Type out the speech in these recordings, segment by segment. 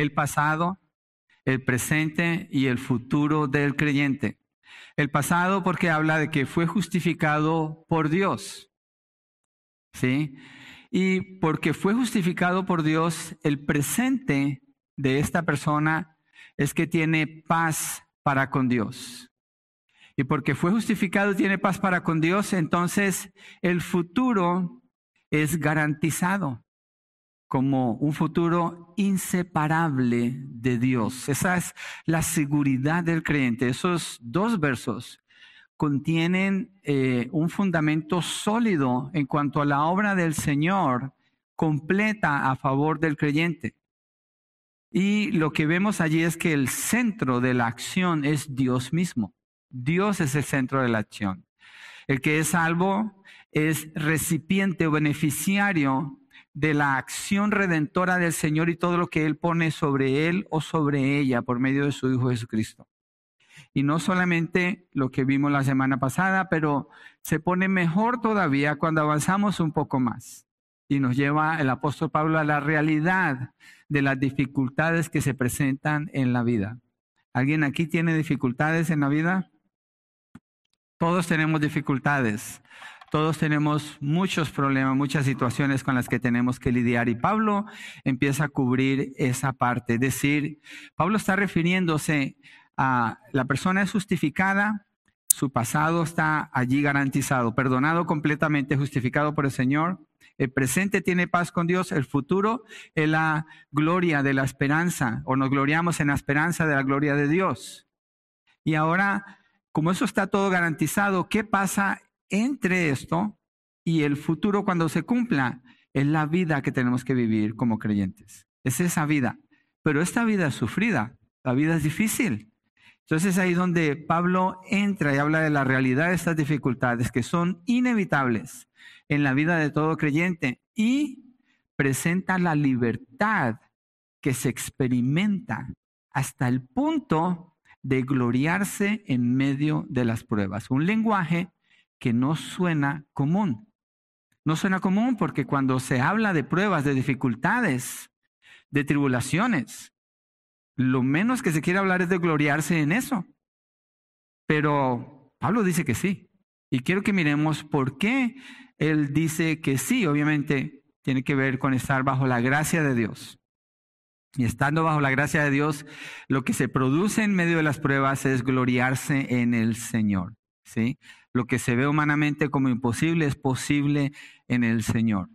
el pasado, el presente y el futuro del creyente. El pasado porque habla de que fue justificado por Dios. ¿Sí? Y porque fue justificado por Dios, el presente de esta persona es que tiene paz para con Dios. Y porque fue justificado y tiene paz para con Dios, entonces el futuro es garantizado como un futuro inseparable de Dios. Esa es la seguridad del creyente. Esos dos versos contienen eh, un fundamento sólido en cuanto a la obra del Señor completa a favor del creyente. Y lo que vemos allí es que el centro de la acción es Dios mismo. Dios es el centro de la acción. El que es salvo es recipiente o beneficiario de la acción redentora del Señor y todo lo que Él pone sobre Él o sobre ella por medio de su Hijo Jesucristo. Y no solamente lo que vimos la semana pasada, pero se pone mejor todavía cuando avanzamos un poco más. Y nos lleva el apóstol Pablo a la realidad de las dificultades que se presentan en la vida. ¿Alguien aquí tiene dificultades en la vida? Todos tenemos dificultades. Todos tenemos muchos problemas, muchas situaciones con las que tenemos que lidiar y Pablo empieza a cubrir esa parte. Es decir, Pablo está refiriéndose a la persona es justificada, su pasado está allí garantizado, perdonado completamente, justificado por el Señor. El presente tiene paz con Dios, el futuro es la gloria de la esperanza, o nos gloriamos en la esperanza de la gloria de Dios. Y ahora, como eso está todo garantizado, ¿qué pasa entre esto y el futuro cuando se cumpla es la vida que tenemos que vivir como creyentes. Es esa vida. Pero esta vida es sufrida, la vida es difícil. Entonces ahí donde Pablo entra y habla de la realidad de estas dificultades que son inevitables en la vida de todo creyente y presenta la libertad que se experimenta hasta el punto de gloriarse en medio de las pruebas. Un lenguaje que no suena común. No suena común porque cuando se habla de pruebas, de dificultades, de tribulaciones, lo menos que se quiere hablar es de gloriarse en eso. Pero Pablo dice que sí. Y quiero que miremos por qué él dice que sí. Obviamente tiene que ver con estar bajo la gracia de Dios. Y estando bajo la gracia de Dios, lo que se produce en medio de las pruebas es gloriarse en el Señor. ¿Sí? Lo que se ve humanamente como imposible es posible en el Señor.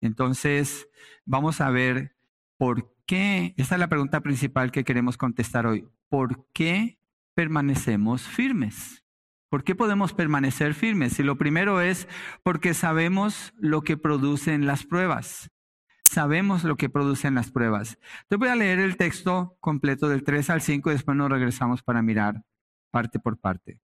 Entonces, vamos a ver por qué, esta es la pregunta principal que queremos contestar hoy, ¿por qué permanecemos firmes? ¿Por qué podemos permanecer firmes? Y lo primero es porque sabemos lo que producen las pruebas. Sabemos lo que producen las pruebas. Te voy a leer el texto completo del 3 al 5 y después nos regresamos para mirar parte por parte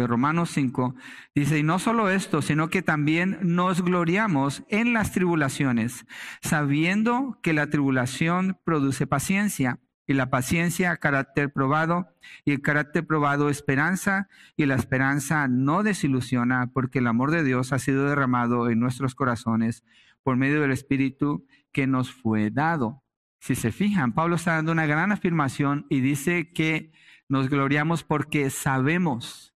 de Romanos 5, dice, y no solo esto, sino que también nos gloriamos en las tribulaciones, sabiendo que la tribulación produce paciencia, y la paciencia carácter probado, y el carácter probado esperanza, y la esperanza no desilusiona, porque el amor de Dios ha sido derramado en nuestros corazones por medio del Espíritu que nos fue dado. Si se fijan, Pablo está dando una gran afirmación y dice que nos gloriamos porque sabemos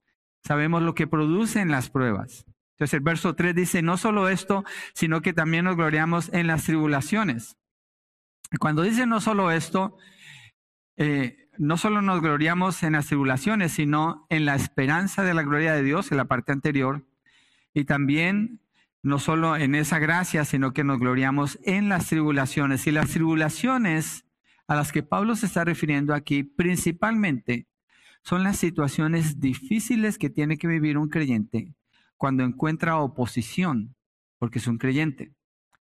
Sabemos lo que producen las pruebas. Entonces el verso 3 dice, no solo esto, sino que también nos gloriamos en las tribulaciones. Cuando dice no solo esto, eh, no solo nos gloriamos en las tribulaciones, sino en la esperanza de la gloria de Dios, en la parte anterior, y también no solo en esa gracia, sino que nos gloriamos en las tribulaciones. Y las tribulaciones a las que Pablo se está refiriendo aquí principalmente son las situaciones difíciles que tiene que vivir un creyente cuando encuentra oposición, porque es un creyente.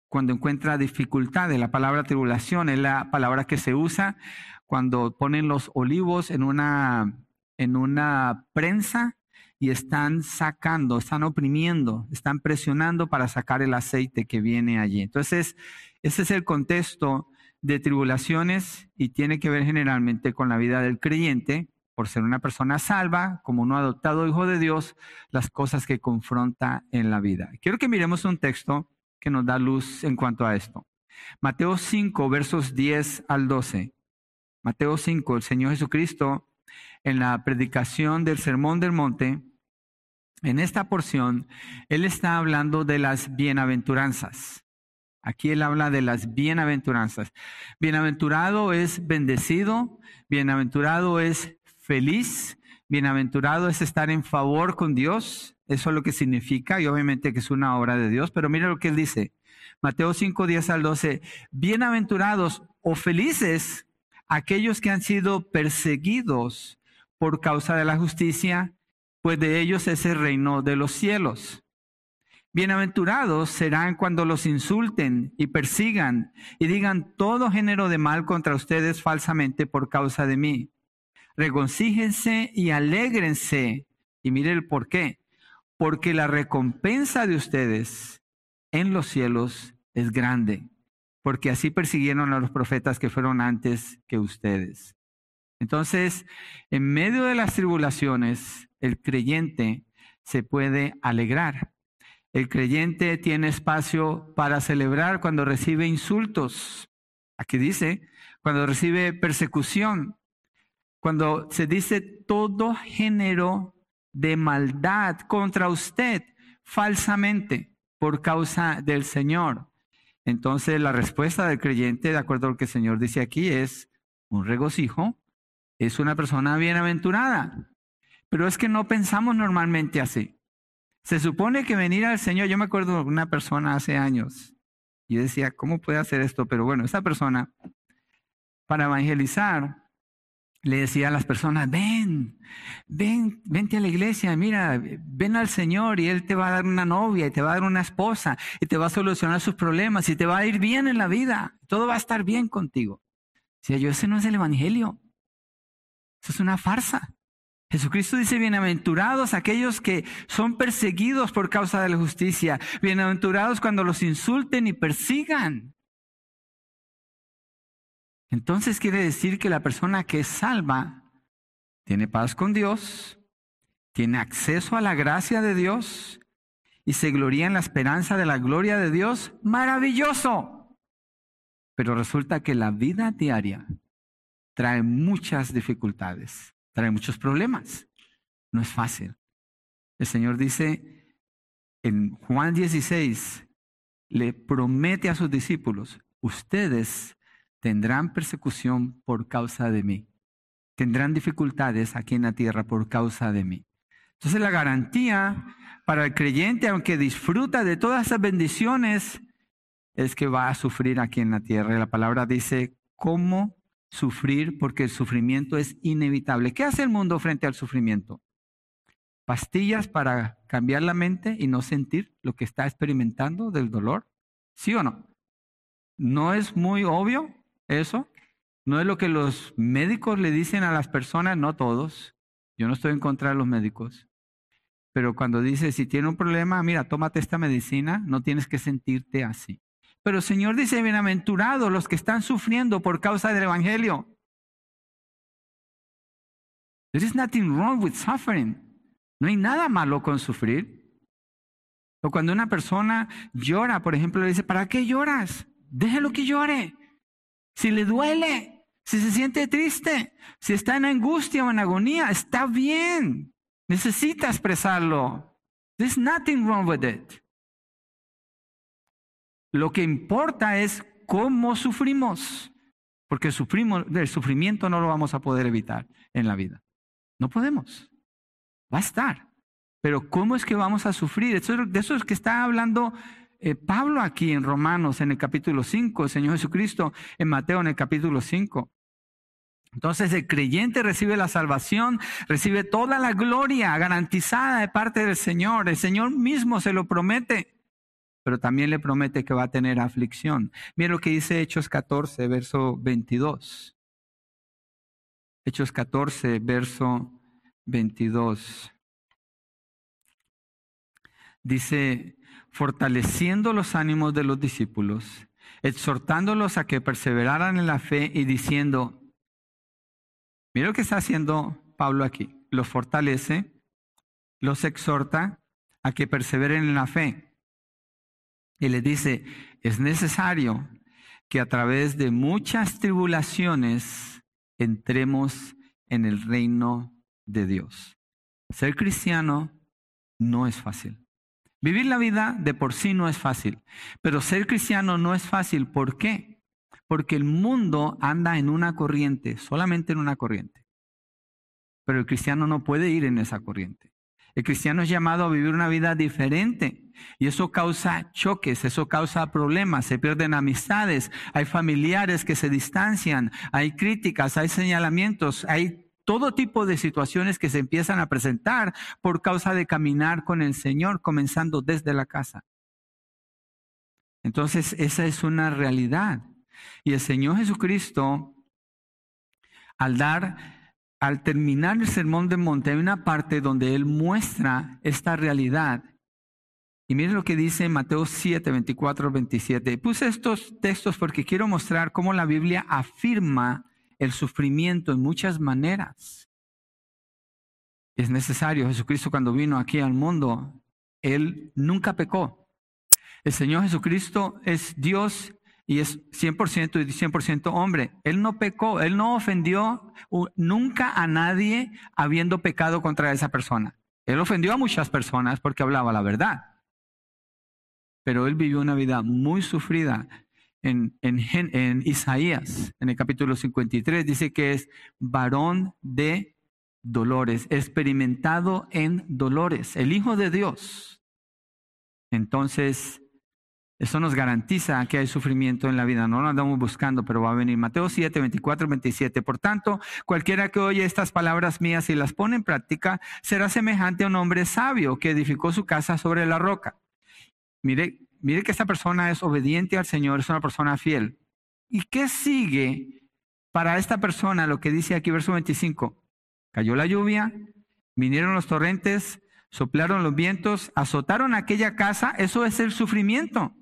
Cuando encuentra dificultades, la palabra tribulación es la palabra que se usa cuando ponen los olivos en una, en una prensa y están sacando, están oprimiendo, están presionando para sacar el aceite que viene allí. Entonces, ese es el contexto de tribulaciones y tiene que ver generalmente con la vida del creyente por ser una persona salva, como uno adoptado hijo de Dios, las cosas que confronta en la vida. Quiero que miremos un texto que nos da luz en cuanto a esto. Mateo 5, versos 10 al 12. Mateo 5, el Señor Jesucristo, en la predicación del Sermón del Monte, en esta porción, Él está hablando de las bienaventuranzas. Aquí Él habla de las bienaventuranzas. Bienaventurado es bendecido, bienaventurado es feliz, bienaventurado es estar en favor con Dios. Eso es lo que significa y obviamente que es una obra de Dios, pero mira lo que Él dice. Mateo 5, 10 al 12. Bienaventurados o felices aquellos que han sido perseguidos por causa de la justicia, pues de ellos es el reino de los cielos. Bienaventurados serán cuando los insulten y persigan y digan todo género de mal contra ustedes falsamente por causa de mí. Regocíjense y alégrense. Y mire el por qué. Porque la recompensa de ustedes en los cielos es grande. Porque así persiguieron a los profetas que fueron antes que ustedes. Entonces, en medio de las tribulaciones, el creyente se puede alegrar. El creyente tiene espacio para celebrar cuando recibe insultos. Aquí dice, cuando recibe persecución, cuando se dice todo género de maldad contra usted falsamente por causa del Señor. Entonces la respuesta del creyente, de acuerdo a lo que el Señor dice aquí, es un regocijo es una persona bienaventurada. Pero es que no pensamos normalmente así. Se supone que venir al Señor, yo me acuerdo de una persona hace años, y decía, ¿cómo puede hacer esto? Pero bueno, esa persona, para evangelizar, le decía a las personas, ven, ven, vente a la iglesia, mira, ven al Señor y Él te va a dar una novia y te va a dar una esposa y te va a solucionar sus problemas y te va a ir bien en la vida, todo va a estar bien contigo. Decía yo, ese no es el Evangelio. Eso es una farsa. Jesucristo dice, bienaventurados aquellos que son perseguidos por causa de la justicia, bienaventurados cuando los insulten y persigan. Entonces quiere decir que la persona que es salva tiene paz con Dios, tiene acceso a la gracia de Dios y se gloria en la esperanza de la gloria de Dios. Maravilloso. Pero resulta que la vida diaria trae muchas dificultades, trae muchos problemas. No es fácil. El Señor dice en Juan 16, le promete a sus discípulos, ustedes tendrán persecución por causa de mí. Tendrán dificultades aquí en la tierra por causa de mí. Entonces la garantía para el creyente, aunque disfruta de todas esas bendiciones, es que va a sufrir aquí en la tierra. Y la palabra dice, ¿cómo sufrir porque el sufrimiento es inevitable. ¿Qué hace el mundo frente al sufrimiento? ¿Pastillas para cambiar la mente y no sentir lo que está experimentando del dolor? ¿Sí o no? ¿No es muy obvio eso? ¿No es lo que los médicos le dicen a las personas? No todos. Yo no estoy en contra de los médicos. Pero cuando dice, si tiene un problema, mira, tómate esta medicina, no tienes que sentirte así. Pero el Señor dice, bienaventurados los que están sufriendo por causa del Evangelio. There is nothing wrong with suffering. No hay nada malo con sufrir. O cuando una persona llora, por ejemplo, le dice, ¿para qué lloras? Déjelo que llore. Si le duele, si se siente triste, si está en angustia o en agonía, está bien. Necesita expresarlo. There's nothing wrong with it. Lo que importa es cómo sufrimos, porque sufrimos, el sufrimiento no lo vamos a poder evitar en la vida. No podemos. Va a estar. Pero ¿cómo es que vamos a sufrir? de eso es que está hablando eh, Pablo aquí en Romanos en el capítulo 5, el Señor Jesucristo en Mateo en el capítulo 5. Entonces el creyente recibe la salvación, recibe toda la gloria garantizada de parte del Señor. El Señor mismo se lo promete pero también le promete que va a tener aflicción. Mira lo que dice Hechos 14, verso 22. Hechos 14, verso 22. Dice, fortaleciendo los ánimos de los discípulos, exhortándolos a que perseveraran en la fe y diciendo, mira lo que está haciendo Pablo aquí, los fortalece, los exhorta a que perseveren en la fe y le dice, es necesario que a través de muchas tribulaciones entremos en el reino de Dios. Ser cristiano no es fácil. Vivir la vida de por sí no es fácil, pero ser cristiano no es fácil. ¿Por qué? Porque el mundo anda en una corriente, solamente en una corriente. Pero el cristiano no puede ir en esa corriente. El cristiano es llamado a vivir una vida diferente y eso causa choques, eso causa problemas, se pierden amistades, hay familiares que se distancian, hay críticas, hay señalamientos, hay todo tipo de situaciones que se empiezan a presentar por causa de caminar con el Señor, comenzando desde la casa. Entonces, esa es una realidad. Y el Señor Jesucristo, al dar al terminar el sermón de monte, hay una parte donde él muestra esta realidad. Y miren lo que dice Mateo 7, 24, 27. Puse estos textos porque quiero mostrar cómo la Biblia afirma el sufrimiento en muchas maneras. Es necesario. Jesucristo cuando vino aquí al mundo, Él nunca pecó. El Señor Jesucristo es Dios y es 100% y 100% hombre. Él no pecó, él no ofendió nunca a nadie habiendo pecado contra esa persona. Él ofendió a muchas personas porque hablaba la verdad. Pero él vivió una vida muy sufrida. En, Isaías, en el capítulo 53, dice que es varón de dolores, experimentado en dolores, el Hijo de Dios. Entonces, eso nos garantiza que hay sufrimiento en la vida. No lo andamos buscando, pero va a venir. Mateo 7, 24, 27. Por tanto, cualquiera que oye estas palabras mías y las pone en práctica, será semejante a un hombre sabio que edificó su casa sobre la roca. Mire, mire que esta persona es obediente al Señor, es una persona fiel. ¿Y qué sigue para esta persona? Lo que dice aquí, verso 25. Cayó la lluvia, vinieron los torrentes, soplaron los vientos, azotaron aquella casa. Eso es el sufrimiento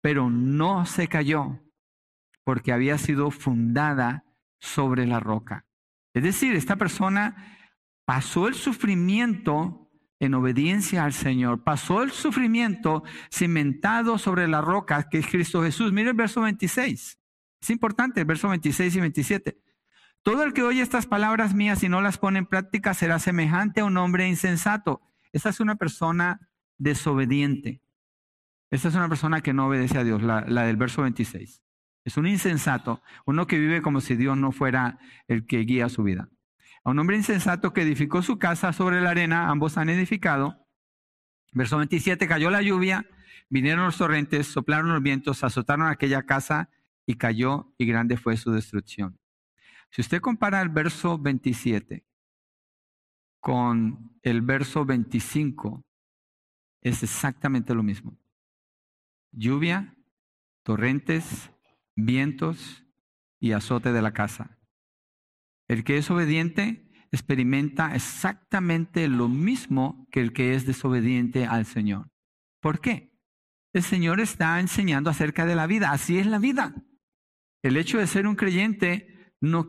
pero no se cayó porque había sido fundada sobre la roca. Es decir, esta persona pasó el sufrimiento en obediencia al Señor, pasó el sufrimiento cimentado sobre la roca que es Cristo Jesús. Mire el verso 26. Es importante el verso 26 y 27. Todo el que oye estas palabras mías y no las pone en práctica será semejante a un hombre insensato. Esa es una persona desobediente. Esta es una persona que no obedece a Dios, la, del verso 26. Es un insensato, uno que vive como si Dios no fuera el que guía su vida. A un hombre insensato que edificó su casa sobre la arena, ambos han edificado. Verso 27, cayó la lluvia, vinieron los torrentes, soplaron los vientos, azotaron aquella casa y cayó y grande fue su destrucción. Si usted compara el verso 27 con el verso 25, es exactamente lo mismo lluvia, torrentes, vientos y azote de la casa. El que es obediente experimenta exactamente lo mismo que el que es desobediente al Señor. ¿Por qué? El Señor está enseñando acerca de la vida. Así es la vida. El hecho de ser un creyente no,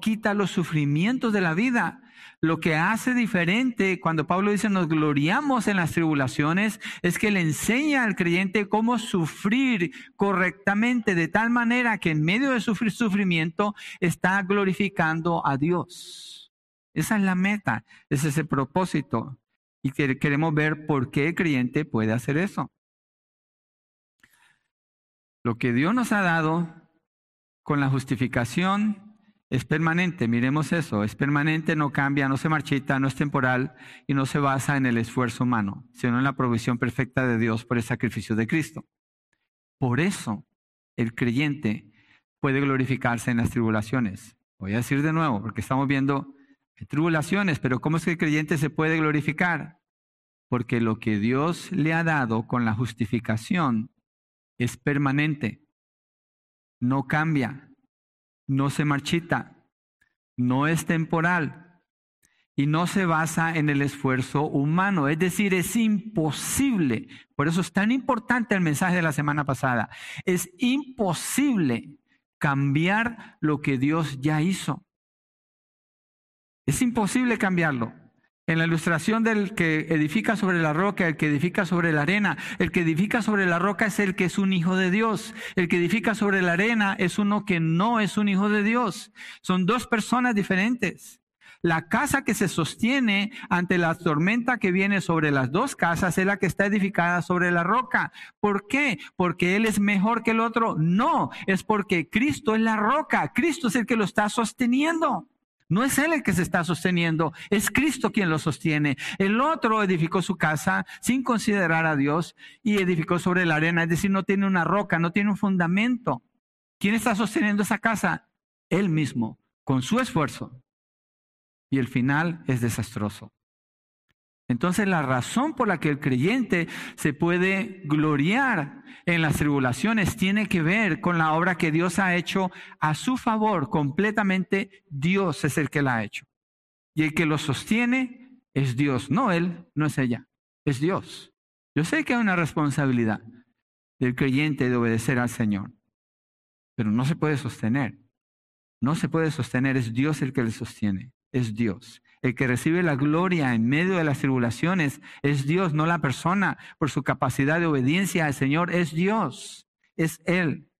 quita los sufrimientos de la vida, lo que hace diferente cuando Pablo dice nos gloriamos en las tribulaciones es que le enseña al creyente cómo sufrir correctamente de tal manera que en medio de sufrir sufrimiento está glorificando a Dios. Esa es la meta, ese es el propósito. Y queremos ver por qué el creyente puede hacer eso. Lo que Dios nos ha dado con la justificación es permanente, miremos eso, es permanente, no cambia, no se marchita, no es temporal y no se basa en el esfuerzo humano, sino en la provisión perfecta de Dios por el sacrificio de Cristo. Por eso el creyente puede glorificarse en las tribulaciones. Voy a decir de nuevo, porque estamos viendo tribulaciones, pero ¿cómo es que el creyente se puede glorificar? Porque lo que Dios le ha dado con la justificación es permanente, no cambia, no se marchita, no es temporal y no se basa en el esfuerzo humano. Es decir, es imposible. Por eso es tan importante el mensaje de la semana pasada. Es imposible cambiar lo que Dios ya hizo. Es imposible cambiarlo. En la ilustración del que edifica sobre la roca, el que edifica sobre la arena, el que edifica sobre la roca es el que es un hijo de Dios. El que edifica sobre la arena es uno que no es un hijo de Dios. Son dos personas diferentes. La casa que se sostiene ante la tormenta que viene sobre las dos casas es la que está edificada sobre la roca. ¿Por qué? ¿Porque Él es mejor que el otro? No, es porque Cristo es la roca. Cristo es el que lo está sosteniendo. No es él el que se está sosteniendo, es Cristo quien lo sostiene. El otro edificó su casa sin considerar a Dios y edificó sobre la arena, es decir, no tiene una roca, no tiene un fundamento. ¿Quién está sosteniendo esa casa? Él mismo, con su esfuerzo. Y el final es desastroso. Entonces la razón por la que el creyente se puede gloriar en las tribulaciones tiene que ver con la obra que Dios ha hecho a su favor. Completamente Dios es el que la ha hecho. Y el que lo sostiene es Dios, no él, no es ella, es Dios. Yo sé que hay una responsabilidad del creyente de obedecer al Señor, pero no se puede sostener. No se puede sostener, es Dios el que le sostiene, es Dios. El que recibe la gloria en medio de las tribulaciones es Dios, no la persona. Por su capacidad de obediencia al Señor es Dios, es Él.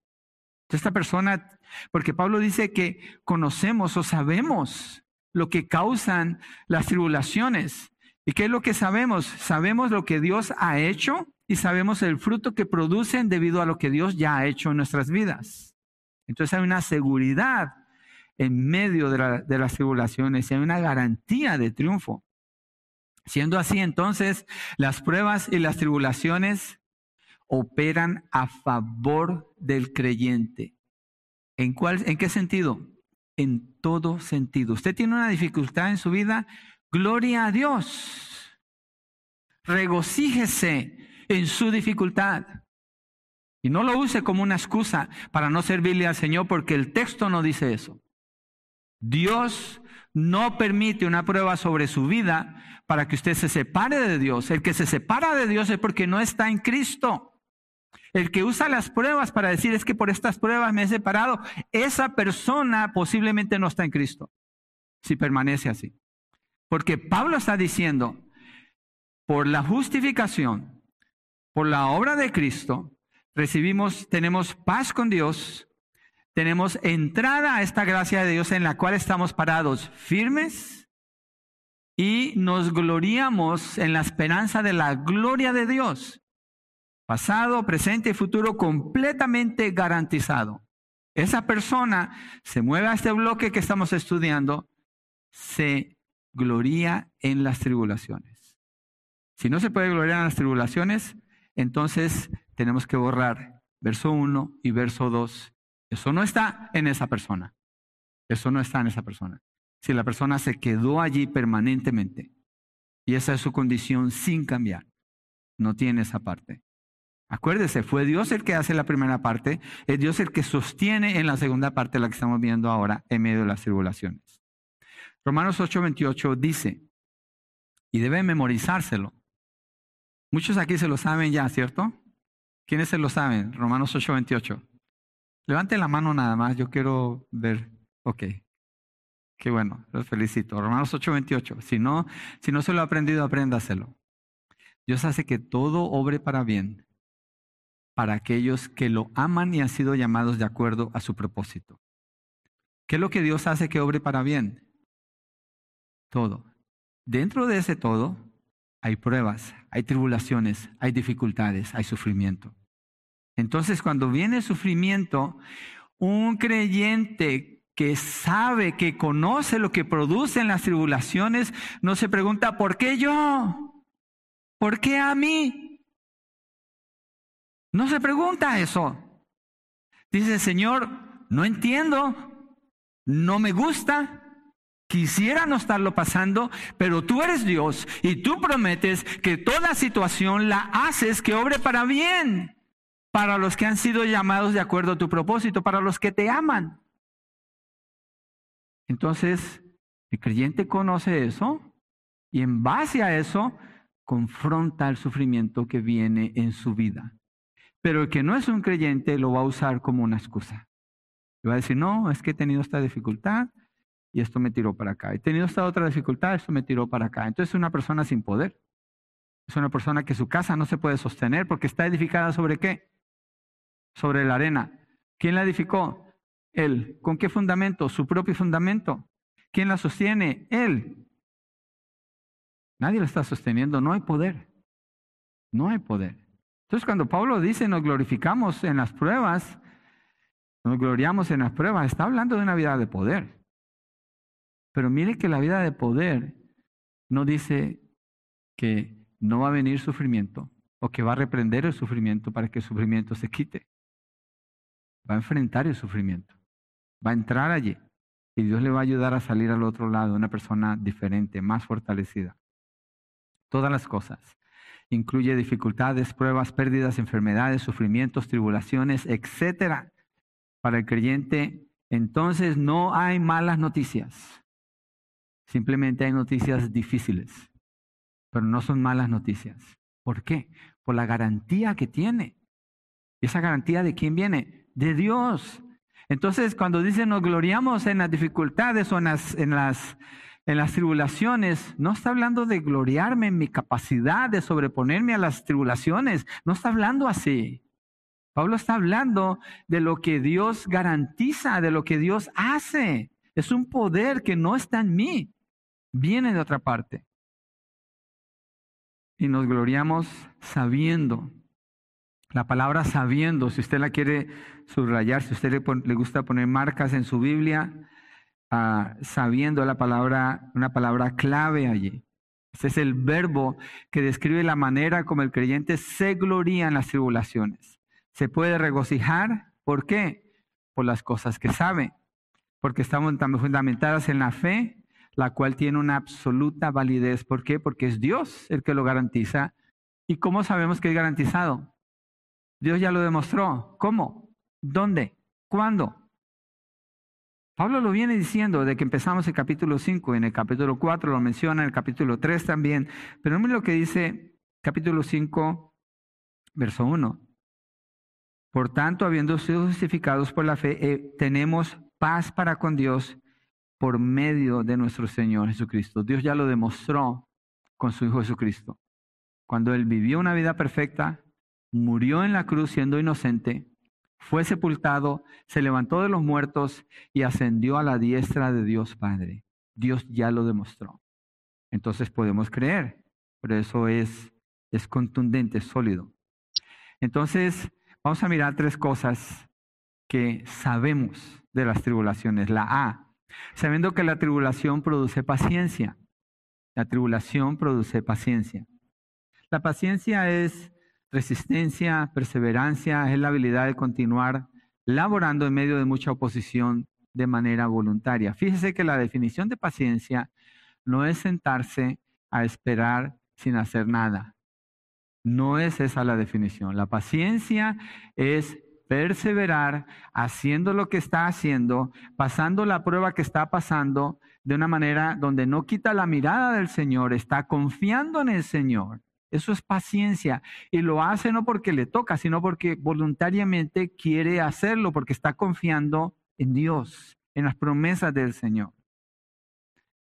Esta persona, porque Pablo dice que conocemos o sabemos lo que causan las tribulaciones. ¿Y qué es lo que sabemos? Sabemos lo que Dios ha hecho y sabemos el fruto que producen debido a lo que Dios ya ha hecho en nuestras vidas. Entonces hay una seguridad en medio de, las tribulaciones y hay una garantía de triunfo. Siendo así, entonces, las pruebas y las tribulaciones operan a favor del creyente. ¿En, ¿En qué sentido? En todo sentido. Usted tiene una dificultad en su vida, gloria a Dios. Regocíjese en su dificultad. Y no lo use como una excusa para no servirle al Señor, porque el texto no dice eso. Dios no permite una prueba sobre su vida para que usted se separe de Dios. El que se separa de Dios es porque no está en Cristo. El que usa las pruebas para decir es que por estas pruebas me he separado, esa persona posiblemente no está en Cristo, si permanece así. Porque Pablo está diciendo, por la justificación, por la obra de Cristo, recibimos, tenemos paz con Dios tenemos entrada a esta gracia de Dios en la cual estamos parados firmes y nos gloriamos en la esperanza de la gloria de Dios. Pasado, presente y futuro completamente garantizado. Esa persona se mueve a este bloque que estamos estudiando, se gloria en las tribulaciones. Si no se puede gloriar en las tribulaciones, entonces tenemos que borrar verso 1 y verso 2 eso no está en esa persona. Eso no está en esa persona. Si la persona se quedó allí permanentemente y esa es su condición sin cambiar, no tiene esa parte. Acuérdese, fue Dios el que hace la primera parte, es Dios el que sostiene en la segunda parte, la que estamos viendo ahora, en medio de las tribulaciones. Romanos 8:28 dice, y debe memorizárselo. Muchos aquí se lo saben ya, ¿cierto? ¿Quiénes se lo saben? Romanos 8:28. Levante la mano nada más, yo quiero ver. Ok. Qué bueno, los felicito. Romanos 8:28. Si no, si no se lo ha aprendido, apréndaselo. Dios hace que todo obre para bien para aquellos que lo aman y han sido llamados de acuerdo a su propósito. ¿Qué es lo que Dios hace que obre para bien? Todo. Dentro de ese todo hay pruebas, hay tribulaciones, hay dificultades, hay sufrimiento. Entonces, cuando viene sufrimiento, un creyente que sabe, que conoce lo que producen las tribulaciones, no se pregunta, ¿por qué yo? ¿Por qué a mí? No se pregunta eso. Dice, Señor, no entiendo, no me gusta, quisiera no estarlo pasando, pero tú eres Dios y tú prometes que toda situación la haces que obre para bien para los que han sido llamados de acuerdo a tu propósito, para los que te aman. Entonces, el creyente conoce eso y en base a eso confronta el sufrimiento que viene en su vida. Pero el que no es un creyente lo va a usar como una excusa. Le va a decir, no, es que he tenido esta dificultad y esto me tiró para acá. He tenido esta otra dificultad, esto me tiró para acá. Entonces es una persona sin poder. Es una persona que su casa no se puede sostener porque está edificada sobre qué? Sobre la arena. ¿Quién la edificó? Él. ¿Con qué fundamento? Su propio fundamento. ¿Quién la sostiene? Él. Nadie la está sosteniendo, no hay poder. No hay poder. Entonces cuando Pablo dice nos glorificamos en las pruebas, nos gloriamos en las pruebas, está hablando de una vida de poder. Pero mire que la vida de poder no dice que no va a venir sufrimiento o que va a reprender el sufrimiento para que el sufrimiento se quite. Va a enfrentar el sufrimiento. Va a entrar allí y Dios le va a ayudar a salir al otro lado, una persona diferente, más fortalecida. Todas las cosas. Incluye dificultades, pruebas, pérdidas, enfermedades, sufrimientos, tribulaciones, etcétera. Para el creyente, entonces no hay malas noticias. Simplemente hay noticias difíciles, pero no son malas noticias. ¿Por qué? Por la garantía que tiene. ¿Y esa garantía de quién viene? De Dios. Entonces, cuando dice nos gloriamos en las dificultades o en las, en las, en las tribulaciones, no está hablando de gloriarme en mi capacidad de sobreponerme a las tribulaciones. No está hablando así. Pablo está hablando de lo que Dios garantiza, de lo que Dios hace. Es un poder que no está en mí, viene de otra parte. Y nos gloriamos sabiendo. La palabra sabiendo, si usted la quiere subrayar, si usted le, gusta poner marcas en su Biblia, uh, sabiendo la palabra, una palabra clave allí. Ese es el verbo que describe la manera como el creyente se gloría en las tribulaciones. Se puede regocijar, ¿por qué? Por las cosas que sabe porque estamos también fundamentadas en la fe, la cual tiene una absoluta validez. ¿Por qué? Porque es Dios el que lo garantiza. ¿Y cómo sabemos que es garantizado? Dios ya lo demostró. ¿Cómo? ¿Dónde? ¿Cuándo? Pablo lo viene diciendo desde que empezamos el capítulo 5, en el capítulo 4 lo menciona, en el capítulo 3 también, pero miren lo que dice capítulo 5, verso 1. Por tanto, habiendo sido justificados por la fe, eh, tenemos paz para con Dios por medio de nuestro Señor Jesucristo. Dios ya lo demostró con su Hijo Jesucristo. Cuando Él vivió una vida perfecta, murió en la cruz siendo inocente, fue sepultado, se levantó de los muertos y ascendió a la diestra de Dios Padre. Dios ya lo demostró. Entonces podemos creer, pero eso es, contundente, es sólido. Entonces, vamos a mirar tres cosas que sabemos de las tribulaciones. La A, sabiendo que la tribulación produce paciencia. La tribulación produce paciencia. La paciencia es resistencia, perseverancia, es la habilidad de continuar laborando en medio de mucha oposición de manera voluntaria. Fíjese que la definición de paciencia no es sentarse a esperar sin hacer nada. No es esa la definición. La paciencia es perseverar haciendo lo que está haciendo, pasando la prueba que está pasando de una manera donde no quita la mirada del Señor, está confiando en el Señor. Eso es paciencia. Y lo hace no porque le toca, sino porque voluntariamente quiere hacerlo, porque está confiando en Dios, en las promesas del Señor.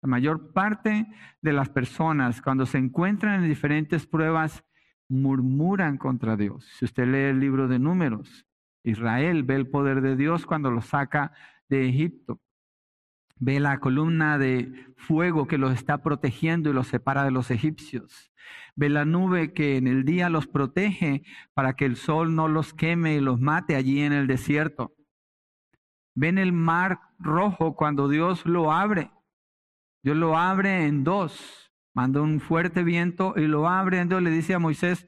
La mayor parte de las personas cuando se encuentran en diferentes pruebas murmuran contra Dios. Si usted lee el libro de números, Israel ve el poder de Dios cuando lo saca de Egipto. Ve la columna de fuego que los está protegiendo y los separa de los egipcios. Ve la nube que en el día los protege para que el sol no los queme y los mate allí en el desierto. Ven el mar rojo cuando Dios lo abre. Dios lo abre en dos. Manda un fuerte viento y lo abre. Entonces le dice a Moisés,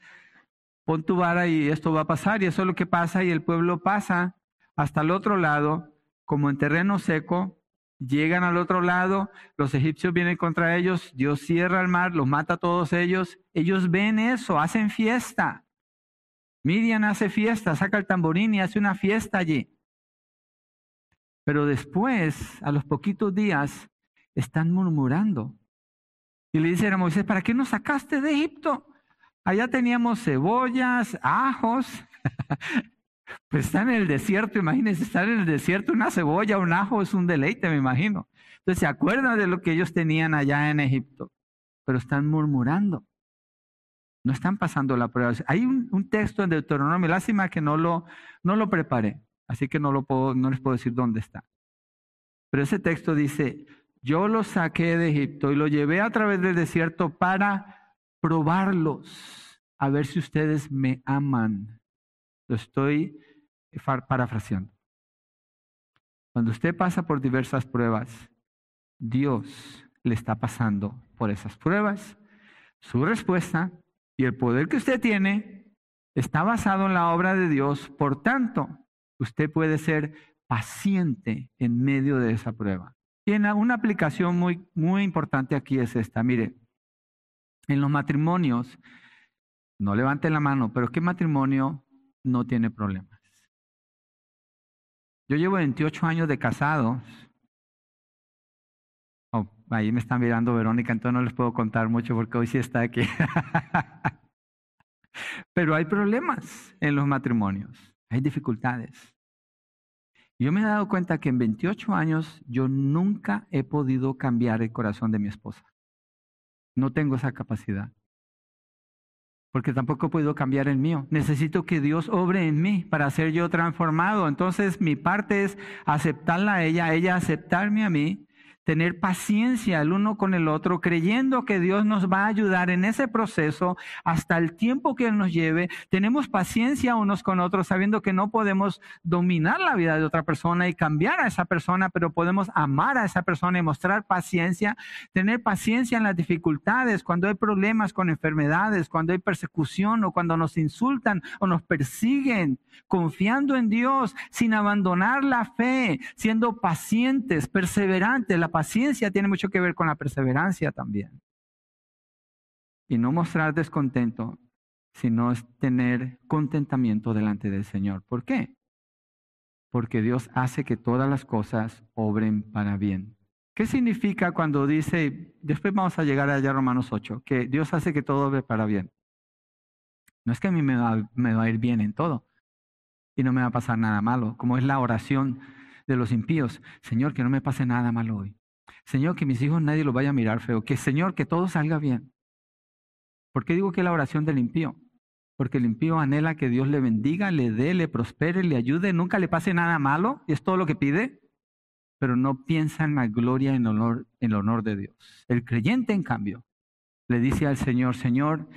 pon tu vara y esto va a pasar. Y eso es lo que pasa y el pueblo pasa hasta el otro lado, como en terreno seco. Llegan al otro lado, los egipcios vienen contra ellos, Dios cierra el mar, los mata a todos ellos. Ellos ven eso, hacen fiesta. Midian hace fiesta, saca el tamborín y hace una fiesta allí. Pero después, a los poquitos días, están murmurando. Y le dicen a Moisés, ¿para qué nos sacaste de Egipto? Allá teníamos cebollas, ajos, Pues están en el desierto, imagínense, estar en el desierto, una cebolla, un ajo es un deleite, me imagino. Entonces se acuerdan de lo que ellos tenían allá en Egipto, pero están murmurando. No están pasando la prueba. Hay un, texto en Deuteronomio, lástima que no lo, no lo preparé, así que no, lo puedo, no les puedo decir dónde está. Pero ese texto dice, yo los saqué de Egipto y lo llevé a través del desierto para probarlos, a ver si ustedes me aman. Lo estoy parafraseando. Cuando usted pasa por diversas pruebas, Dios le está pasando por esas pruebas. Su respuesta y el poder que usted tiene está basado en la obra de Dios. Por tanto, usted puede ser paciente en medio de esa prueba. Y una aplicación muy, muy importante aquí es esta. Mire, en los matrimonios, no levanten la mano, pero ¿qué matrimonio no tiene problemas? Yo llevo 28 años de casados Ahí me están mirando Verónica, entonces no les puedo contar mucho porque hoy sí está aquí. Pero hay problemas en los matrimonios, hay dificultades. Yo me he dado cuenta que en 28 años yo nunca he podido cambiar el corazón de mi esposa. No tengo esa capacidad. Porque tampoco podido cambiar el mío. Necesito que Dios obre en mí para ser yo transformado. Entonces mi parte es aceptarla a ella, ella aceptarme a mí tener paciencia el uno con el otro, creyendo que Dios nos va a ayudar en ese proceso hasta el tiempo que Él nos lleve. Tenemos paciencia unos con otros, sabiendo que no podemos dominar la vida de otra persona y cambiar a esa persona, pero podemos amar a esa persona y mostrar paciencia, tener paciencia en las dificultades, cuando hay problemas con enfermedades, cuando hay persecución o cuando nos insultan o nos persiguen, confiando en Dios sin abandonar la fe, siendo pacientes, perseverantes. La paciencia tiene mucho que ver con la perseverancia también. Y no mostrar descontento, sino es tener contentamiento delante del Señor. ¿Por qué? Porque Dios hace que todas las cosas obren para bien. ¿Qué significa cuando dice, después vamos a llegar allá a Romanos 8, que Dios hace que todo obre para bien? No es que a mí me va, me va a ir bien en todo y no me va a pasar nada malo, como es la oración de los impíos. Señor, que no me pase nada malo hoy. Señor, que mis hijos nadie los vaya a mirar feo. Que Señor, que todo salga bien. ¿Por qué digo que es la oración del impío? Porque el impío anhela que Dios le bendiga, le dé, le prospere, le ayude, nunca le pase nada malo, y es todo lo que pide, pero no piensa en la gloria, en honor, en el honor de Dios. El creyente, en cambio, le dice al Señor, Señor,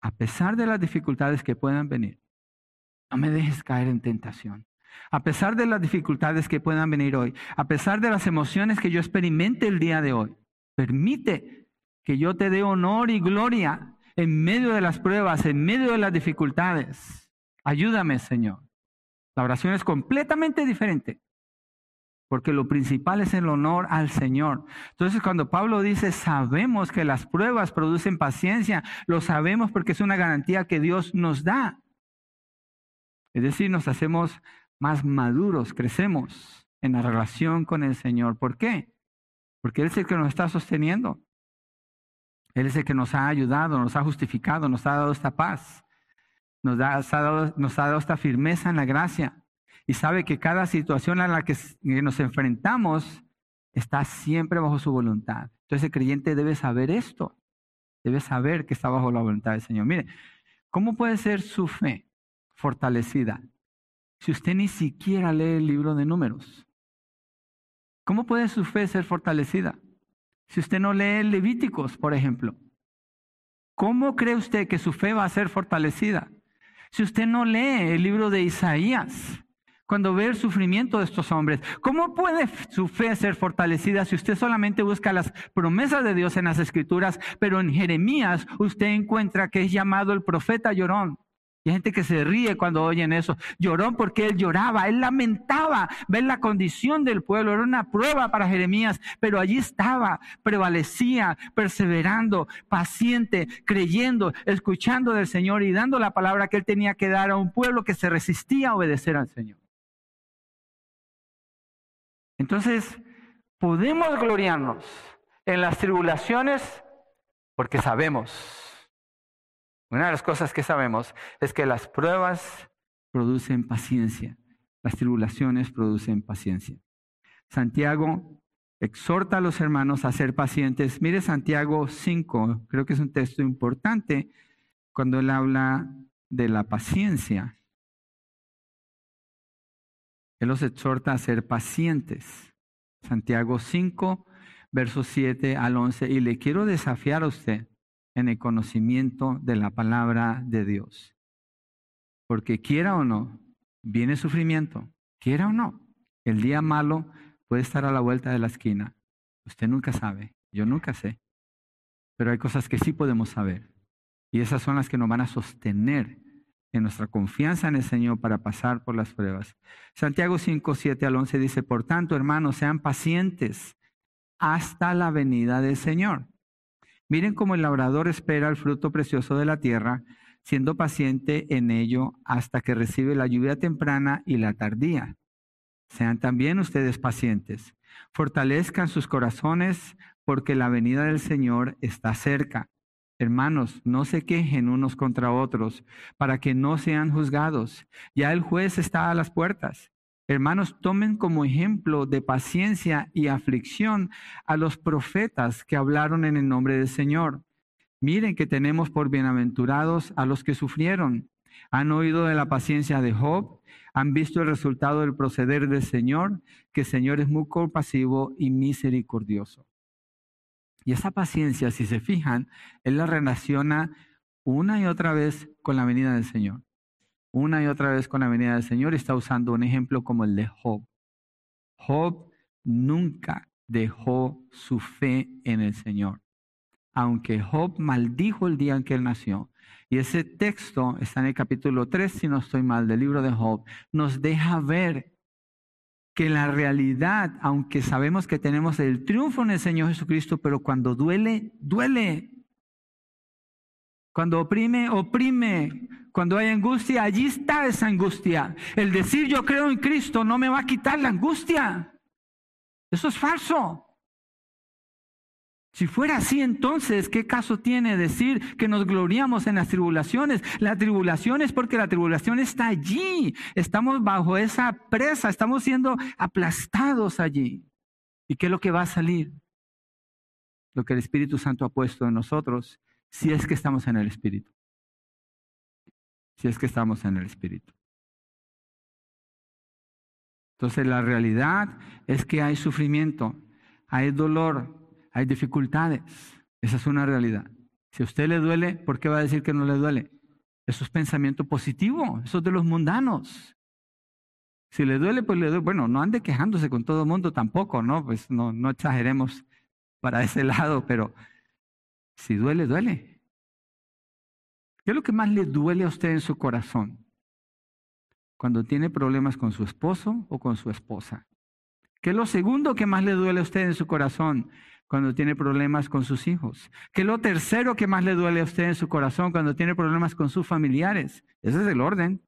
a pesar de las dificultades que puedan venir, no me dejes caer en tentación. A pesar de las dificultades que puedan venir hoy, a pesar de las emociones que yo experimente el día de hoy, permite que yo te dé honor y gloria en medio de las pruebas, en medio de las dificultades. Ayúdame, Señor. La oración es completamente diferente, porque lo principal es el honor al Señor. Entonces, cuando Pablo dice, sabemos que las pruebas producen paciencia, lo sabemos porque es una garantía que Dios nos da. Es decir, nos hacemos más maduros, crecemos en la relación con el Señor. ¿Por qué? Porque Él es el que nos está sosteniendo. Él es el que nos ha ayudado, nos ha justificado, nos ha dado esta paz, nos, ha, dado, ha dado esta firmeza en la gracia. Y sabe que cada situación a la que nos enfrentamos está siempre bajo su voluntad. Entonces el creyente debe saber esto, debe saber que está bajo la voluntad del Señor. Mire, ¿cómo puede ser su fe fortalecida? Si usted ni siquiera lee el libro de números? ¿Cómo puede su fe ser fortalecida? Si usted no lee Levíticos, por ejemplo. ¿Cómo cree usted que su fe va a ser fortalecida? Si usted no lee el libro de Isaías, cuando ve el sufrimiento de estos hombres, ¿cómo puede su fe ser fortalecida si usted solamente busca las promesas de Dios en las escrituras, pero en Jeremías usted encuentra que es llamado el profeta llorón? Y hay gente que se ríe cuando oyen eso. Lloró porque él lloraba, él lamentaba ver la condición del pueblo. Era una prueba para Jeremías, pero allí estaba, prevalecía, perseverando, paciente, creyendo, escuchando del Señor y dando la palabra que él tenía que dar a un pueblo que se resistía a obedecer al Señor. Entonces, podemos gloriarnos en las tribulaciones porque sabemos una de las cosas que sabemos es que las pruebas producen paciencia. Las tribulaciones producen paciencia. Santiago exhorta a los hermanos a ser pacientes. Mire Santiago 5, creo que es un texto importante cuando él habla de la paciencia. Él los exhorta a ser pacientes. Santiago 5, versos 7 al 11. Y le quiero desafiar a usted en el conocimiento de la palabra de Dios. Porque quiera o no, viene sufrimiento. Quiera o no, el día malo puede estar a la vuelta de la esquina. Usted nunca sabe, yo nunca sé. Pero hay cosas que sí podemos saber. Y esas son las que nos van a sostener en nuestra confianza en el Señor para pasar por las pruebas. Santiago 5, 7 al 11 dice, por tanto, hermanos, sean pacientes hasta la venida del Señor. Miren cómo el labrador espera el fruto precioso de la tierra, siendo paciente en ello hasta que recibe la lluvia temprana y la tardía. Sean también ustedes pacientes. Fortalezcan sus corazones porque la venida del Señor está cerca. Hermanos, no se quejen unos contra otros para que no sean juzgados. Ya el juez está a las puertas. Hermanos, tomen como ejemplo de paciencia y aflicción a los profetas que hablaron en el nombre del Señor. Miren que tenemos por bienaventurados a los que sufrieron. Han oído de la paciencia de Job, han visto el resultado del proceder del Señor, que el Señor es muy compasivo y misericordioso. Y esa paciencia, si se fijan, Él la relaciona una y otra vez con la venida del Señor. Una y otra vez con la venida del Señor está usando un ejemplo como el de Job. Job nunca dejó su fe en el Señor. Aunque Job maldijo el día en que él nació, y ese texto está en el capítulo 3, si no estoy mal, del libro de Job, nos deja ver que la realidad, aunque sabemos que tenemos el triunfo en el Señor Jesucristo, pero cuando duele, duele. Cuando oprime, oprime. Cuando hay angustia, allí está esa angustia. El decir yo creo en Cristo no me va a quitar la angustia. Eso es falso. Si fuera así, entonces, ¿qué caso tiene decir que nos gloriamos en las tribulaciones? La tribulación es porque la tribulación está allí. Estamos bajo esa presa, estamos siendo aplastados allí. ¿Y qué es lo que va a salir? Lo que el Espíritu Santo ha puesto en nosotros, si es que estamos en el Espíritu. Si es que estamos en el Espíritu. Entonces la realidad es que hay sufrimiento, hay dolor, hay dificultades. Esa es una realidad. Si a usted le duele, ¿por qué va a decir que no le duele? Eso es pensamiento positivo, eso es de los mundanos. Si le duele, pues le duele. Bueno, no ande quejándose con todo el mundo tampoco, ¿no? Pues no, no exageremos para ese lado, pero si duele, duele. ¿Qué es lo que más le duele a usted en su corazón? Cuando tiene problemas con su esposo o con su esposa. ¿Qué es lo segundo que más le duele a usted en su corazón? cuando tiene problemas con sus hijos? ¿Qué es lo tercero que más le duele a usted en su corazón cuando tiene problemas con sus familiares? Ese es el orden.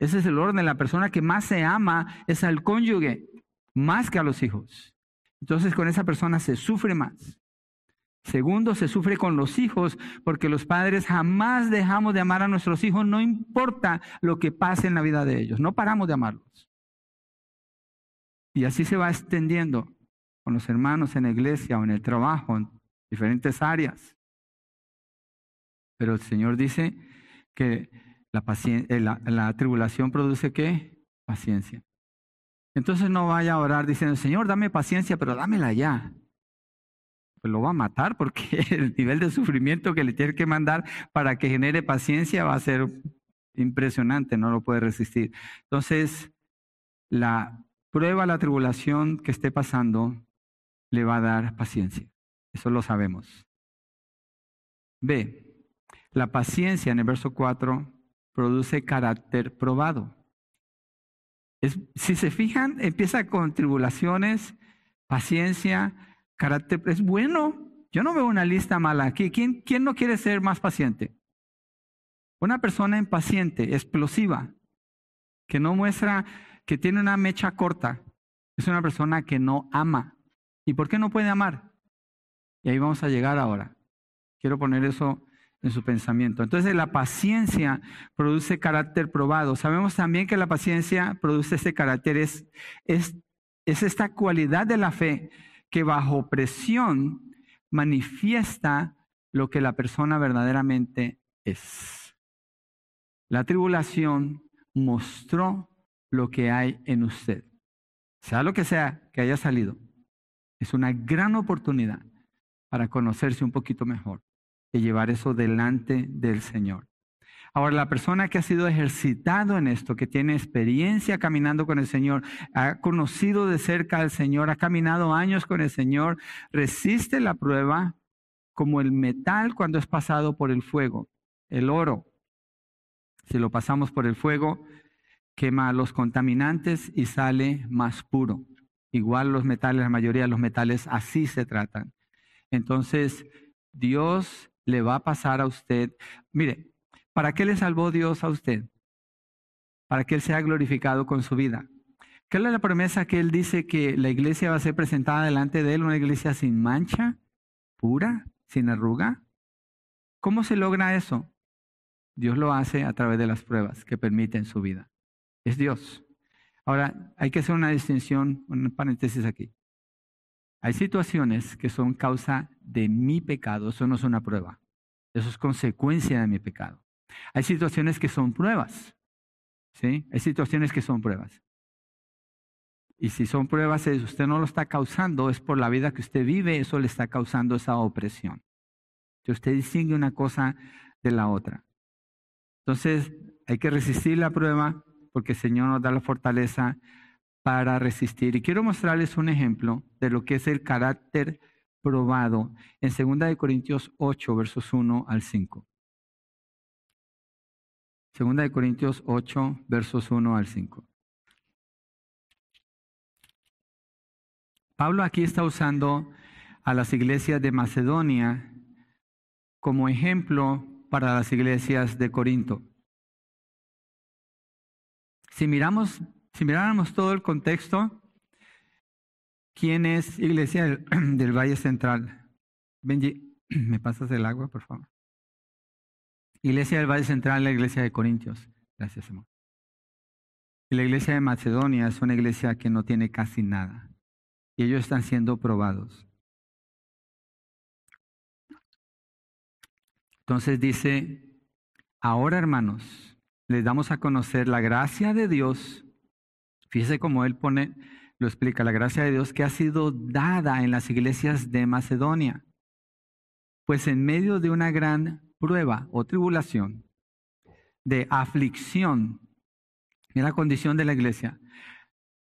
Ese es el orden. La persona que más se ama es al cónyuge, más que a los hijos. Entonces con esa persona se sufre más. Segundo, se sufre con los hijos, porque los padres jamás dejamos de amar a nuestros hijos, no importa lo que pase en la vida de ellos, no paramos de amarlos. Y así se va extendiendo con los hermanos en la iglesia o en el trabajo, en diferentes áreas. Pero el Señor dice que la, eh, la, tribulación produce qué? Paciencia. Entonces no vaya a orar diciendo, Señor, dame paciencia, pero dámela ya. Pues lo va a matar porque el nivel de sufrimiento que le tiene que mandar para que genere paciencia va a ser impresionante, no lo puede resistir. Entonces, la prueba, la tribulación que esté pasando, le va a dar paciencia. Eso lo sabemos. B. La paciencia en el verso 4 produce carácter probado. si se fijan, empieza con tribulaciones, paciencia, carácter. Es bueno. Yo no veo una lista mala aquí. ¿Quién, quién no quiere ser más paciente? Una persona impaciente, explosiva, que no muestra, que tiene una mecha corta, es una persona que no ama. ¿Y por qué no puede amar? Y ahí vamos a llegar ahora. Quiero poner eso en su pensamiento. Entonces la paciencia produce carácter probado. Sabemos también que la paciencia produce este carácter, es, es, es esta cualidad de la fe que bajo presión manifiesta lo que la persona verdaderamente es. La tribulación mostró lo que hay en usted. Sea lo que sea que haya salido, es una gran oportunidad para conocerse un poquito mejor y llevar eso delante del Señor. Ahora, la persona que ha sido ejercitado en esto, que tiene experiencia caminando con el Señor, ha conocido de cerca al Señor, ha caminado años con el Señor, resiste la prueba como el metal cuando es pasado por el fuego, el oro. Si lo pasamos por el fuego, quema los contaminantes y sale más puro. Igual los metales, la mayoría de los metales así se tratan. Entonces, Dios le va a pasar a usted. Mire, ¿para qué le salvó Dios a usted? Para que Él sea glorificado con su vida. ¿Qué es la promesa que Él dice que la iglesia va a ser presentada delante de Él, una iglesia sin mancha, pura, sin arruga? ¿Cómo se logra eso? Dios lo hace a través de las pruebas que permiten su vida. Es Dios. Ahora, hay que hacer una distinción, un paréntesis aquí. Hay situaciones que son causa de mi pecado, eso no es una prueba, eso es consecuencia de mi pecado. Hay situaciones que son pruebas, ¿sí? Hay situaciones que son pruebas. Y si son pruebas, usted no lo está causando, es por la vida que usted vive, eso le está causando esa opresión. Si usted distingue una cosa de la otra. Entonces, hay que resistir la prueba porque el Señor nos da la fortaleza para resistir. Y quiero mostrarles un ejemplo de lo que es el carácter probado en 2 Corintios 8, versos 1 al 5. 2 Corintios 8, versos 1 al 5. Pablo aquí está usando a las iglesias de Macedonia como ejemplo para las iglesias de Corinto. Si miramos si miráramos todo el contexto, ¿quién es Iglesia del, Valle Central? Benji, ¿me pasas el agua, por favor? Iglesia del Valle Central, la iglesia de Corintios. Gracias, amor. Y la iglesia de Macedonia es una iglesia que no tiene casi nada. Y ellos están siendo probados. Entonces dice, ahora hermanos, les damos a conocer la gracia de Dios Fíjese cómo él pone, lo explica, la gracia de Dios que ha sido dada en las iglesias de Macedonia. Pues en medio de una gran prueba o tribulación, de aflicción, mira la condición de la iglesia.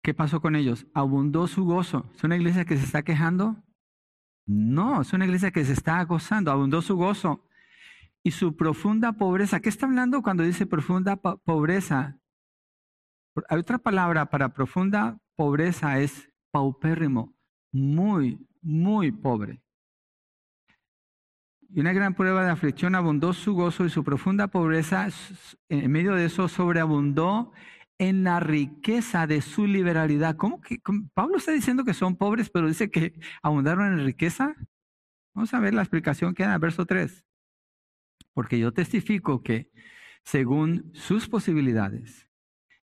¿Qué pasó con ellos? Abundó su gozo. ¿Es una iglesia que se está quejando? No, es una iglesia que se está gozando. Abundó su gozo. Y su profunda pobreza. ¿Qué está hablando cuando dice profunda pobreza? Hay otra palabra para profunda pobreza es paupérrimo, muy, muy pobre. Y una gran prueba de aflicción abundó su gozo y su profunda pobreza, en medio de eso sobreabundó en la riqueza de su liberalidad. ¿Cómo que Pablo está diciendo que son pobres, pero dice que abundaron en riqueza? Vamos a ver la explicación que da en el verso 3. Porque yo testifico que según sus posibilidades,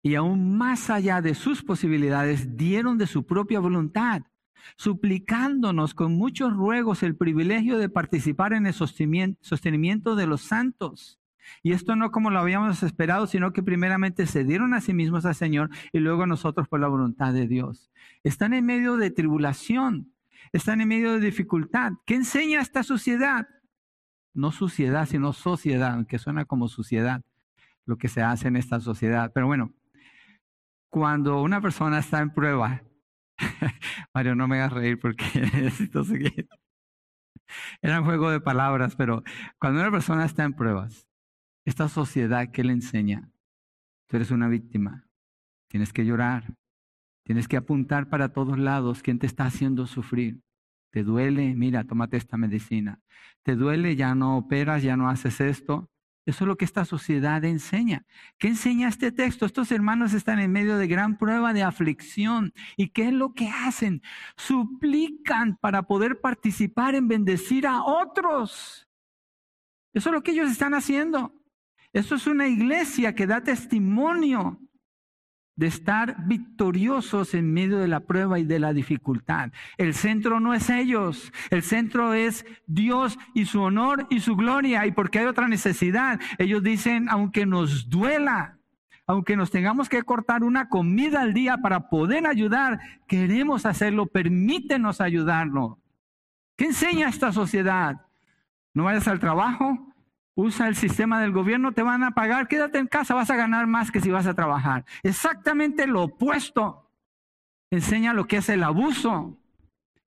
y aún más allá de sus posibilidades, dieron de su propia voluntad, suplicándonos con muchos ruegos el privilegio de participar en el sostenimiento de los santos. Y esto no como lo habíamos esperado, sino que primeramente se dieron a sí mismos al Señor y luego nosotros por la voluntad de Dios. Están en medio de tribulación, están en medio de dificultad. ¿Qué enseña esta sociedad? No suciedad, sino sociedad, aunque suena como suciedad lo que se hace en esta sociedad. Pero bueno, cuando una persona está en prueba, Mario, no me hagas reír porque necesito seguir. Era un juego de palabras, pero cuando una persona está en pruebas, esta sociedad que le enseña, tú eres una víctima, tienes que llorar, tienes que apuntar para todos lados quién te está haciendo sufrir. ¿Te duele? Mira, tómate esta medicina. ¿Te duele? Ya no operas, ya no haces esto. Eso es lo que esta sociedad enseña. ¿Qué enseña este texto? Estos hermanos están en medio de gran prueba de aflicción. ¿Y qué es lo que hacen? Suplican para poder participar en bendecir a otros. Eso es lo que ellos están haciendo. Esto es una iglesia que da testimonio de estar victoriosos en medio de la prueba y de la dificultad. El centro no es ellos, el centro es Dios y su honor y su gloria. Y porque hay otra necesidad, ellos dicen, aunque nos duela, aunque nos tengamos que cortar una comida al día para poder ayudar, queremos hacerlo, permítenos ayudarnos. ¿Qué enseña esta sociedad? No vayas al trabajo, usa el sistema del gobierno, te van a pagar, quédate en casa, vas a ganar más que si vas a trabajar. Exactamente lo opuesto. Enseña lo que es el abuso,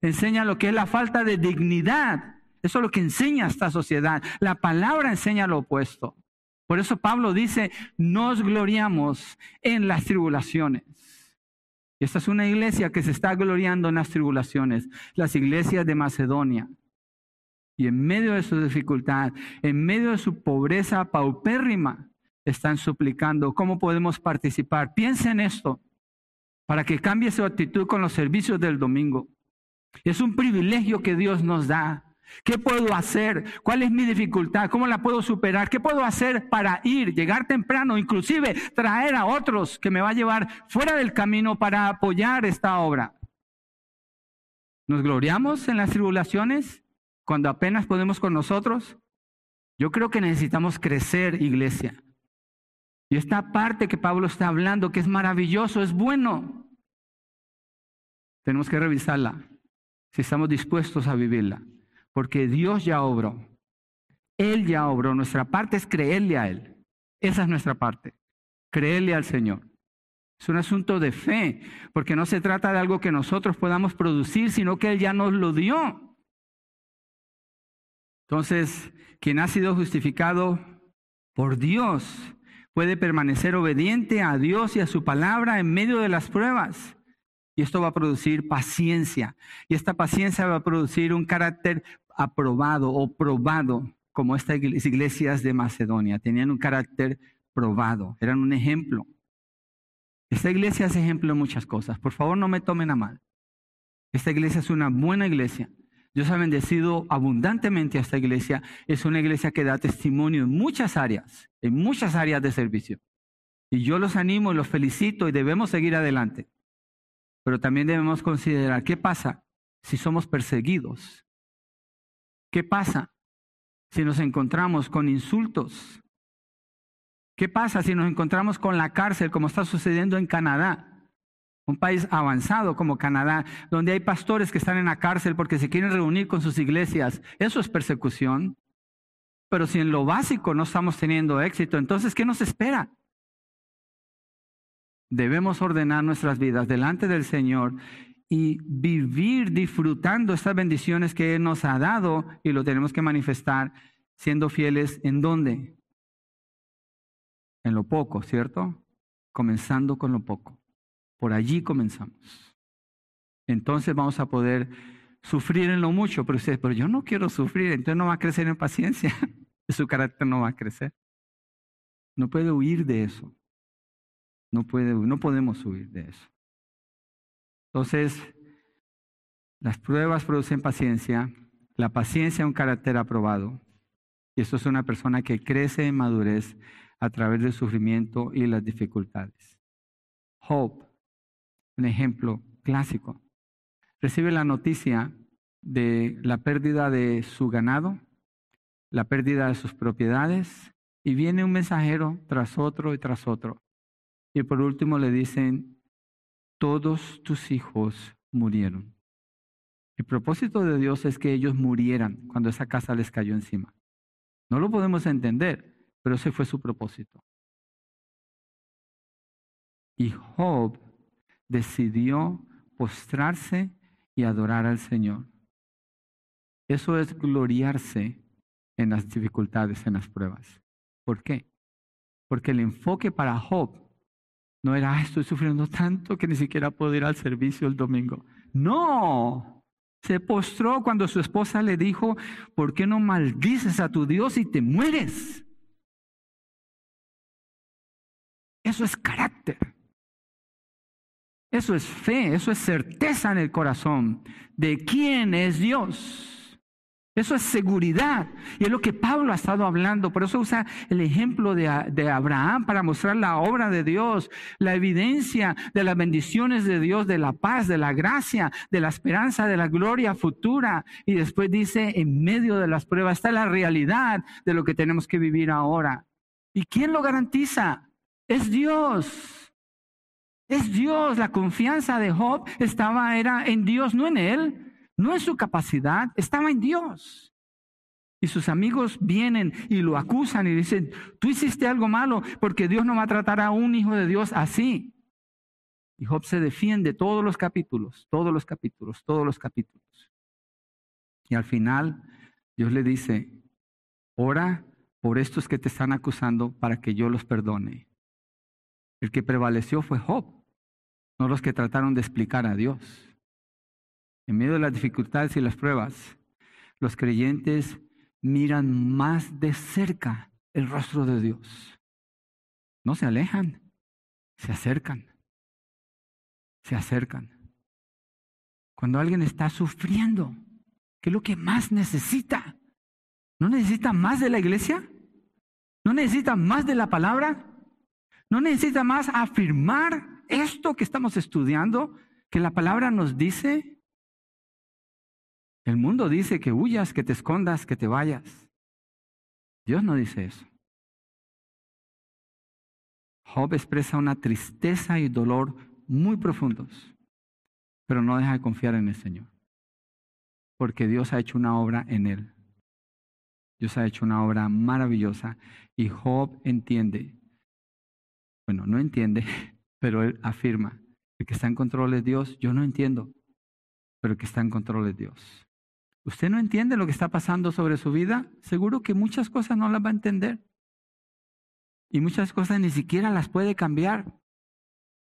enseña lo que es la falta de dignidad. Eso es lo que enseña esta sociedad. La palabra enseña lo opuesto. Por eso Pablo dice, nos gloriamos en las tribulaciones. Y esta es una iglesia que se está gloriando en las tribulaciones, las iglesias de Macedonia. Y en medio de su dificultad, en medio de su pobreza paupérrima, están suplicando cómo podemos participar. Piensa en esto para que cambie su actitud con los servicios del domingo. Es un privilegio que Dios nos da. ¿Qué puedo hacer? ¿Cuál es mi dificultad? ¿Cómo la puedo superar? ¿Qué puedo hacer para ir, llegar temprano, inclusive traer a otros que me va a llevar fuera del camino para apoyar esta obra? ¿Nos gloriamos en las tribulaciones cuando apenas podemos con nosotros? Yo creo que necesitamos crecer, iglesia. Y esta parte que Pablo está hablando, que es maravilloso, es bueno, tenemos que revisarla si estamos dispuestos a vivirla porque Dios ya obró. Él ya obró. Nuestra parte es creerle a Él. Esa es nuestra parte. Creerle al Señor. Es un asunto de fe, porque no se trata de algo que nosotros podamos producir, sino que Él ya nos lo dio. Entonces, quien ha sido justificado por Dios puede permanecer obediente a Dios y a su palabra en medio de las pruebas. Y esto va a producir paciencia. Y esta paciencia va a producir un carácter aprobado o probado, como estas iglesias de Macedonia. Tenían un carácter probado, eran un ejemplo. Esta iglesia es ejemplo de muchas cosas. Por favor, no me tomen a mal. Esta iglesia es una buena iglesia. Dios ha bendecido abundantemente a esta iglesia. Es una iglesia que da testimonio en muchas áreas, en muchas áreas de servicio. Y yo los animo y los felicito y debemos seguir adelante. Pero también debemos considerar qué pasa si somos perseguidos ¿Qué pasa si nos encontramos con insultos? ¿Qué pasa si nos encontramos con la cárcel como está sucediendo en Canadá? Un país avanzado como Canadá, donde hay pastores que están en la cárcel porque se quieren reunir con sus iglesias. Eso es persecución. Pero si en lo básico no estamos teniendo éxito, entonces, ¿qué nos espera? Debemos ordenar nuestras vidas delante del Señor y vivir disfrutando estas bendiciones que Él nos ha dado y lo tenemos que manifestar siendo fieles en dónde? En lo poco, ¿cierto? Comenzando con lo poco. Por allí comenzamos. Entonces vamos a poder sufrir en lo mucho, pero usted, pero yo no quiero sufrir, entonces no va a crecer en paciencia, su carácter no va a crecer. No puede huir de eso. No, puede, no podemos huir de eso. Entonces, las pruebas producen paciencia, la paciencia un carácter aprobado. Y esto es una persona que crece en madurez a través del sufrimiento y las dificultades. Hope, un ejemplo clásico, recibe la noticia de la pérdida de su ganado, la pérdida de sus propiedades, y viene un mensajero tras otro y tras otro. Y por último le dicen, todos tus hijos murieron. El propósito de Dios es que ellos murieran cuando esa casa les cayó encima. No lo podemos entender, pero ese fue su propósito. Y Job decidió postrarse y adorar al Señor. Eso es gloriarse en las dificultades, en las pruebas. ¿Por qué? Porque el enfoque para Job no era, estoy sufriendo tanto que ni siquiera puedo ir al servicio el domingo. No, se postró cuando su esposa le dijo, ¿por qué no maldices a tu Dios y te mueres? Eso es carácter. Eso es fe, eso es certeza en el corazón de quién es Dios. Eso es seguridad. Y es lo que Pablo ha estado hablando. Por eso usa el ejemplo de, de, Abraham para mostrar la obra de Dios, la evidencia de las bendiciones de Dios, de la paz, de la gracia, de la esperanza, de la gloria futura. Y después dice, en medio de las pruebas está la realidad de lo que tenemos que vivir ahora. ¿Y quién lo garantiza? Es Dios. Es Dios. La confianza de Job estaba, era en Dios, no en él no en su capacidad, estaba en Dios. Y sus amigos vienen y lo acusan y dicen, tú hiciste algo malo porque Dios no va a tratar a un hijo de Dios así. Y Job se defiende todos los capítulos, todos los capítulos, todos los capítulos. Y al final Dios le dice, ora por estos que te están acusando para que yo los perdone. El que prevaleció fue Job, no los que trataron de explicar a Dios. En medio de las dificultades y las pruebas, los creyentes miran más de cerca el rostro de Dios. No se alejan, se acercan. Se acercan. Cuando alguien está sufriendo, ¿qué es lo que más necesita? ¿No necesita más de la iglesia? ¿No necesita más de la palabra? ¿No necesita más afirmar esto que estamos estudiando, que la palabra nos dice? El mundo dice que huyas, que te escondas, que te vayas. Dios no dice eso. Job expresa una tristeza y dolor muy profundos, pero no deja de confiar en el Señor, porque Dios ha hecho una obra en él. Dios ha hecho una obra maravillosa y Job entiende, bueno, no entiende, pero él afirma, que está en control es Dios, yo no entiendo, pero que está en control es Dios. ¿Usted no entiende lo que está pasando sobre su vida? Seguro que muchas cosas no las va a entender. Y muchas cosas ni siquiera las puede cambiar.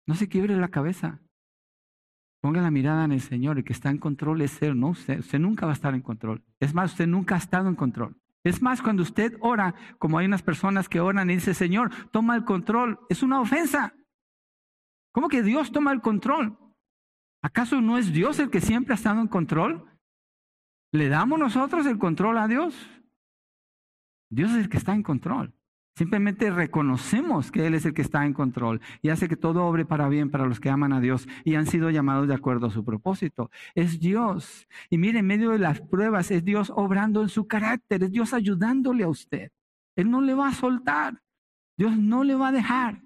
No se quiebre la cabeza. Ponga la mirada en el Señor. El que está en control es Él, no usted. Usted nunca va a estar en control. Es más, usted nunca ha estado en control. Es más, cuando usted ora, como hay unas personas que oran y dicen, Señor, toma el control, es una ofensa. ¿Cómo que Dios toma el control? ¿Acaso no es Dios el que siempre ha estado en control? ¿Le damos nosotros el control a Dios? Dios es el que está en control. Simplemente reconocemos que Él es el que está en control y hace que todo obre para bien para los que aman a Dios y han sido llamados de acuerdo a su propósito. Es Dios. Y mire, en medio de las pruebas es Dios obrando en su carácter, es Dios ayudándole a usted. Él no le va a soltar. Dios no le va a dejar.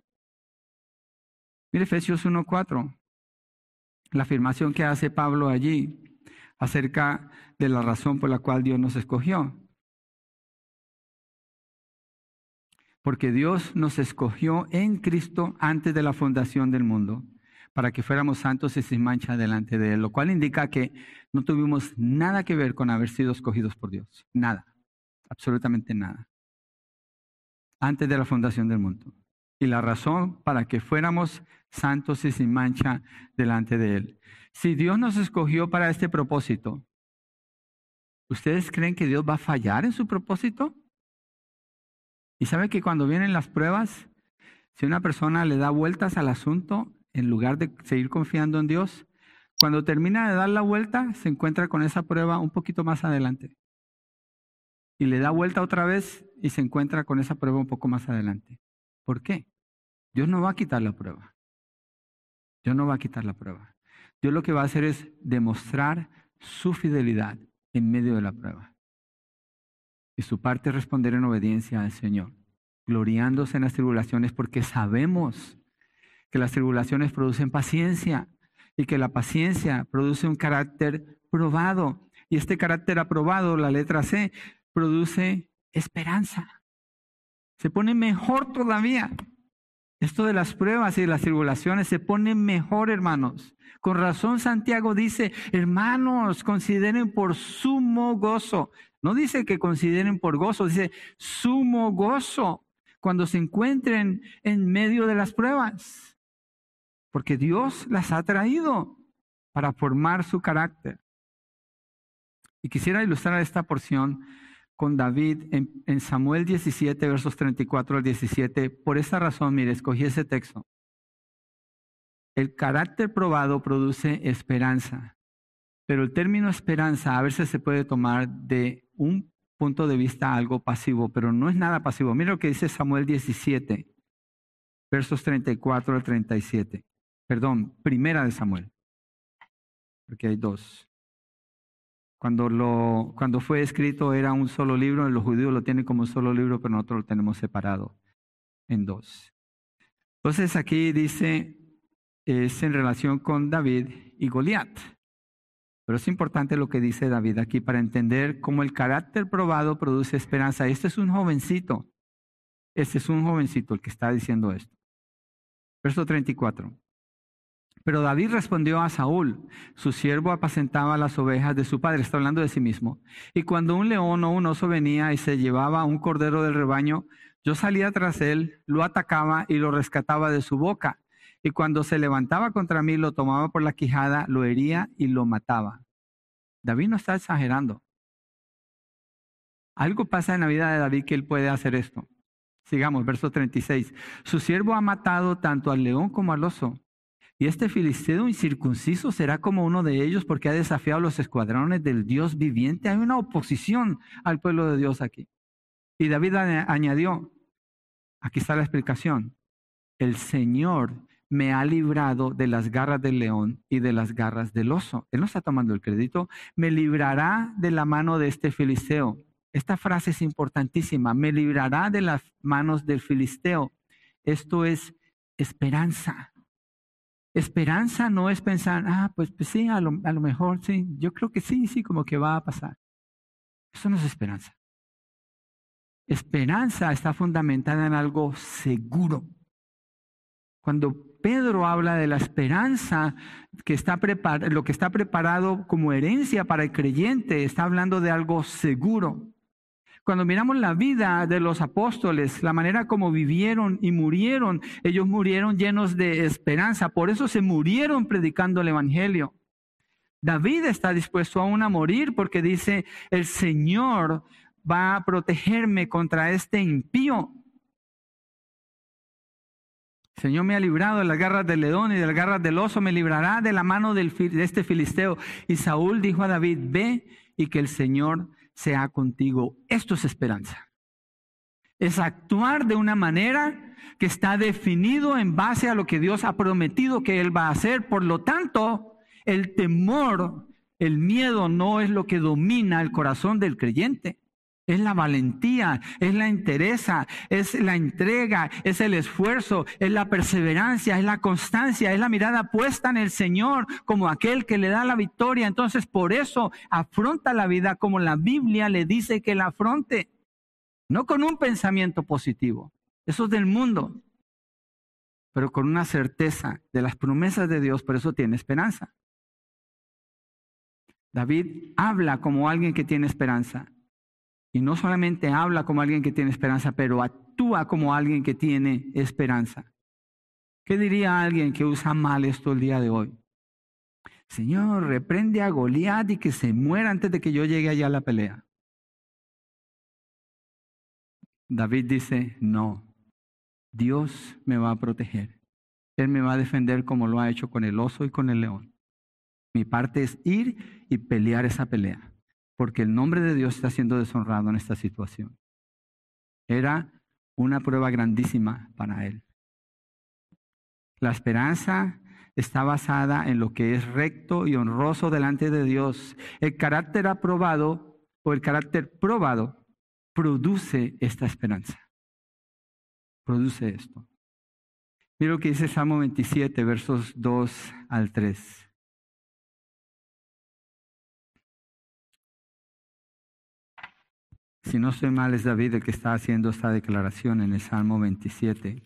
Mire Efesios 1.4, la afirmación que hace Pablo allí acerca de la razón por la cual Dios nos escogió. Porque Dios nos escogió en Cristo antes de la fundación del mundo, para que fuéramos santos y sin mancha delante de Él, lo cual indica que no tuvimos nada que ver con haber sido escogidos por Dios. Nada, absolutamente nada. Antes de la fundación del mundo. Y la razón para que fuéramos santos y sin mancha delante de Él. Si Dios nos escogió para este propósito, ¿ustedes creen que Dios va a fallar en su propósito? Y sabe que cuando vienen las pruebas, si una persona le da vueltas al asunto en lugar de seguir confiando en Dios, cuando termina de dar la vuelta, se encuentra con esa prueba un poquito más adelante. Y le da vuelta otra vez y se encuentra con esa prueba un poco más adelante. ¿Por qué? Dios no va a quitar la prueba. Dios no va a quitar la prueba. Dios lo que va a hacer es demostrar su fidelidad en medio de la prueba. Y su parte es responder en obediencia al Señor, gloriándose en las tribulaciones porque sabemos que las tribulaciones producen paciencia y que la paciencia produce un carácter probado. Y este carácter aprobado, la letra C, produce esperanza. Se pone mejor todavía. Esto de las pruebas y de las tribulaciones se pone mejor, hermanos. Con razón Santiago dice, hermanos, consideren por sumo gozo. No dice que consideren por gozo, dice sumo gozo cuando se encuentren en medio de las pruebas. Porque Dios las ha traído para formar su carácter. Y quisiera ilustrar esta porción con David en, Samuel 17, versos 34 al 17. Por esa razón, mire, escogí ese texto. El carácter probado produce esperanza, pero el término esperanza a veces se puede tomar de un punto de vista algo pasivo, pero no es nada pasivo. Mira lo que dice Samuel 17, versos 34 al 37. Perdón, primera de Samuel, porque hay dos. Cuando, fue escrito era un solo libro, los judíos lo tienen como un solo libro, pero nosotros lo tenemos separado en dos. Entonces aquí dice, es en relación con David y Goliat. Pero es importante lo que dice David aquí para entender cómo el carácter probado produce esperanza. Este es un jovencito. Este es un jovencito el que está diciendo esto. Verso 34. Pero David respondió a Saúl, su siervo apacentaba las ovejas de su padre, está hablando de sí mismo. Y cuando un león o un oso venía y se llevaba un cordero del rebaño, yo salía tras él, lo atacaba y lo rescataba de su boca. Y cuando se levantaba contra mí, lo tomaba por la quijada, lo hería y lo mataba. David no está exagerando. Algo pasa en la vida de David que él puede hacer esto. Sigamos, verso 36. Su siervo ha matado tanto al león como al oso. Y este filisteo incircunciso será como uno de ellos porque ha desafiado los escuadrones del Dios viviente. Hay una oposición al pueblo de Dios aquí. Y David añadió, aquí está la explicación, el Señor me ha librado de las garras del león y de las garras del oso. Él no está tomando el crédito, me librará de la mano de este filisteo. Esta frase es importantísima, me librará de las manos del filisteo. Esto es esperanza. Esperanza no es pensar, ah, pues, pues sí, a lo, a lo mejor sí, yo creo que sí, sí, como que va a pasar. Eso no es esperanza. Esperanza está fundamentada en algo seguro. Cuando Pedro habla de la esperanza que está lo que está preparado como herencia para el creyente, está hablando de algo seguro. Cuando miramos la vida de los apóstoles, la manera como vivieron y murieron, ellos murieron llenos de esperanza, por eso se murieron predicando el Evangelio. David está dispuesto aún a morir porque dice, el Señor va a protegerme contra este impío. El Señor me ha librado de las garras del león y de las garras del oso, me librará de la mano de este filisteo. Y Saúl dijo a David, ve y que el Señor sea contigo. Esto es esperanza. Es actuar de una manera que está definido en base a lo que Dios ha prometido que Él va a hacer. Por lo tanto, el temor, el miedo no es lo que domina el corazón del creyente. Es la valentía, es la entereza, es la entrega, es el esfuerzo, es la perseverancia, es la constancia, es la mirada puesta en el Señor como aquel que le da la victoria. Entonces, por eso afronta la vida como la Biblia le dice que la afronte. No con un pensamiento positivo, eso es del mundo, pero con una certeza de las promesas de Dios, por eso tiene esperanza. David habla como alguien que tiene esperanza. Y no solamente habla como alguien que tiene esperanza, pero actúa como alguien que tiene esperanza. ¿Qué diría alguien que usa mal esto el día de hoy? Señor, reprende a Goliat y que se muera antes de que yo llegue allá a la pelea. David dice, no, Dios me va a proteger. Él me va a defender como lo ha hecho con el oso y con el león. Mi parte es ir y pelear esa pelea porque el nombre de Dios está siendo deshonrado en esta situación. Era una prueba grandísima para él. La esperanza está basada en lo que es recto y honroso delante de Dios. El carácter aprobado o el carácter probado produce esta esperanza. Produce esto. Mira lo que dice Salmo 27, versos 2 al 3. Si no estoy mal, es David el que está haciendo esta declaración en el Salmo 27.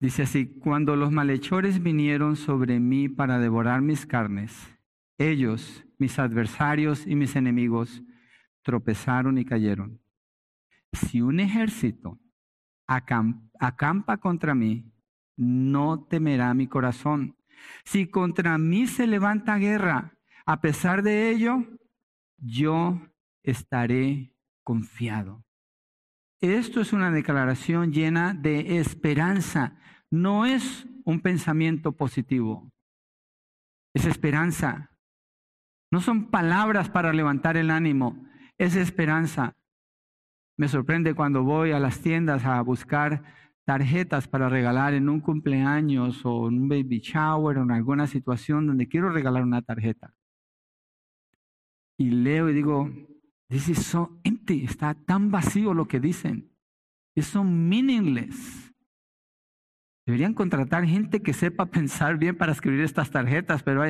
Dice así, cuando los malhechores vinieron sobre mí para devorar mis carnes, ellos, mis adversarios y mis enemigos, tropezaron y cayeron. Si un ejército acampa contra mí, no temerá mi corazón. Si contra mí se levanta guerra, a pesar de ello, yo estaré confiado. Esto es una declaración llena de esperanza. No es un pensamiento positivo. Es esperanza. No son palabras para levantar el ánimo, es esperanza. Me sorprende cuando voy a las tiendas a buscar tarjetas para regalar en un cumpleaños o en un baby shower o en alguna situación donde quiero regalar una tarjeta. Y leo y digo, this is so empty, está tan vacío lo que dicen. Es so meaningless. Deberían contratar gente que sepa pensar bien para escribir estas tarjetas, pero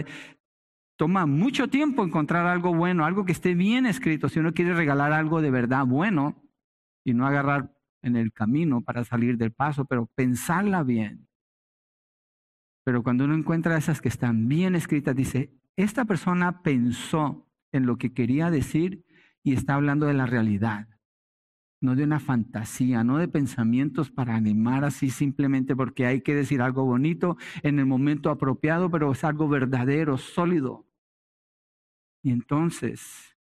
toma mucho tiempo encontrar algo bueno, algo que esté bien escrito. Si uno quiere regalar algo de verdad bueno y no agarrar en el camino para salir del paso, pero pensarla bien. Pero cuando uno encuentra esas que están bien escritas, dice, esta persona pensó en lo que quería decir y está hablando de la realidad, no de una fantasía, no de pensamientos para animar así simplemente porque hay que decir algo bonito en el momento apropiado, pero es algo verdadero, sólido. Y entonces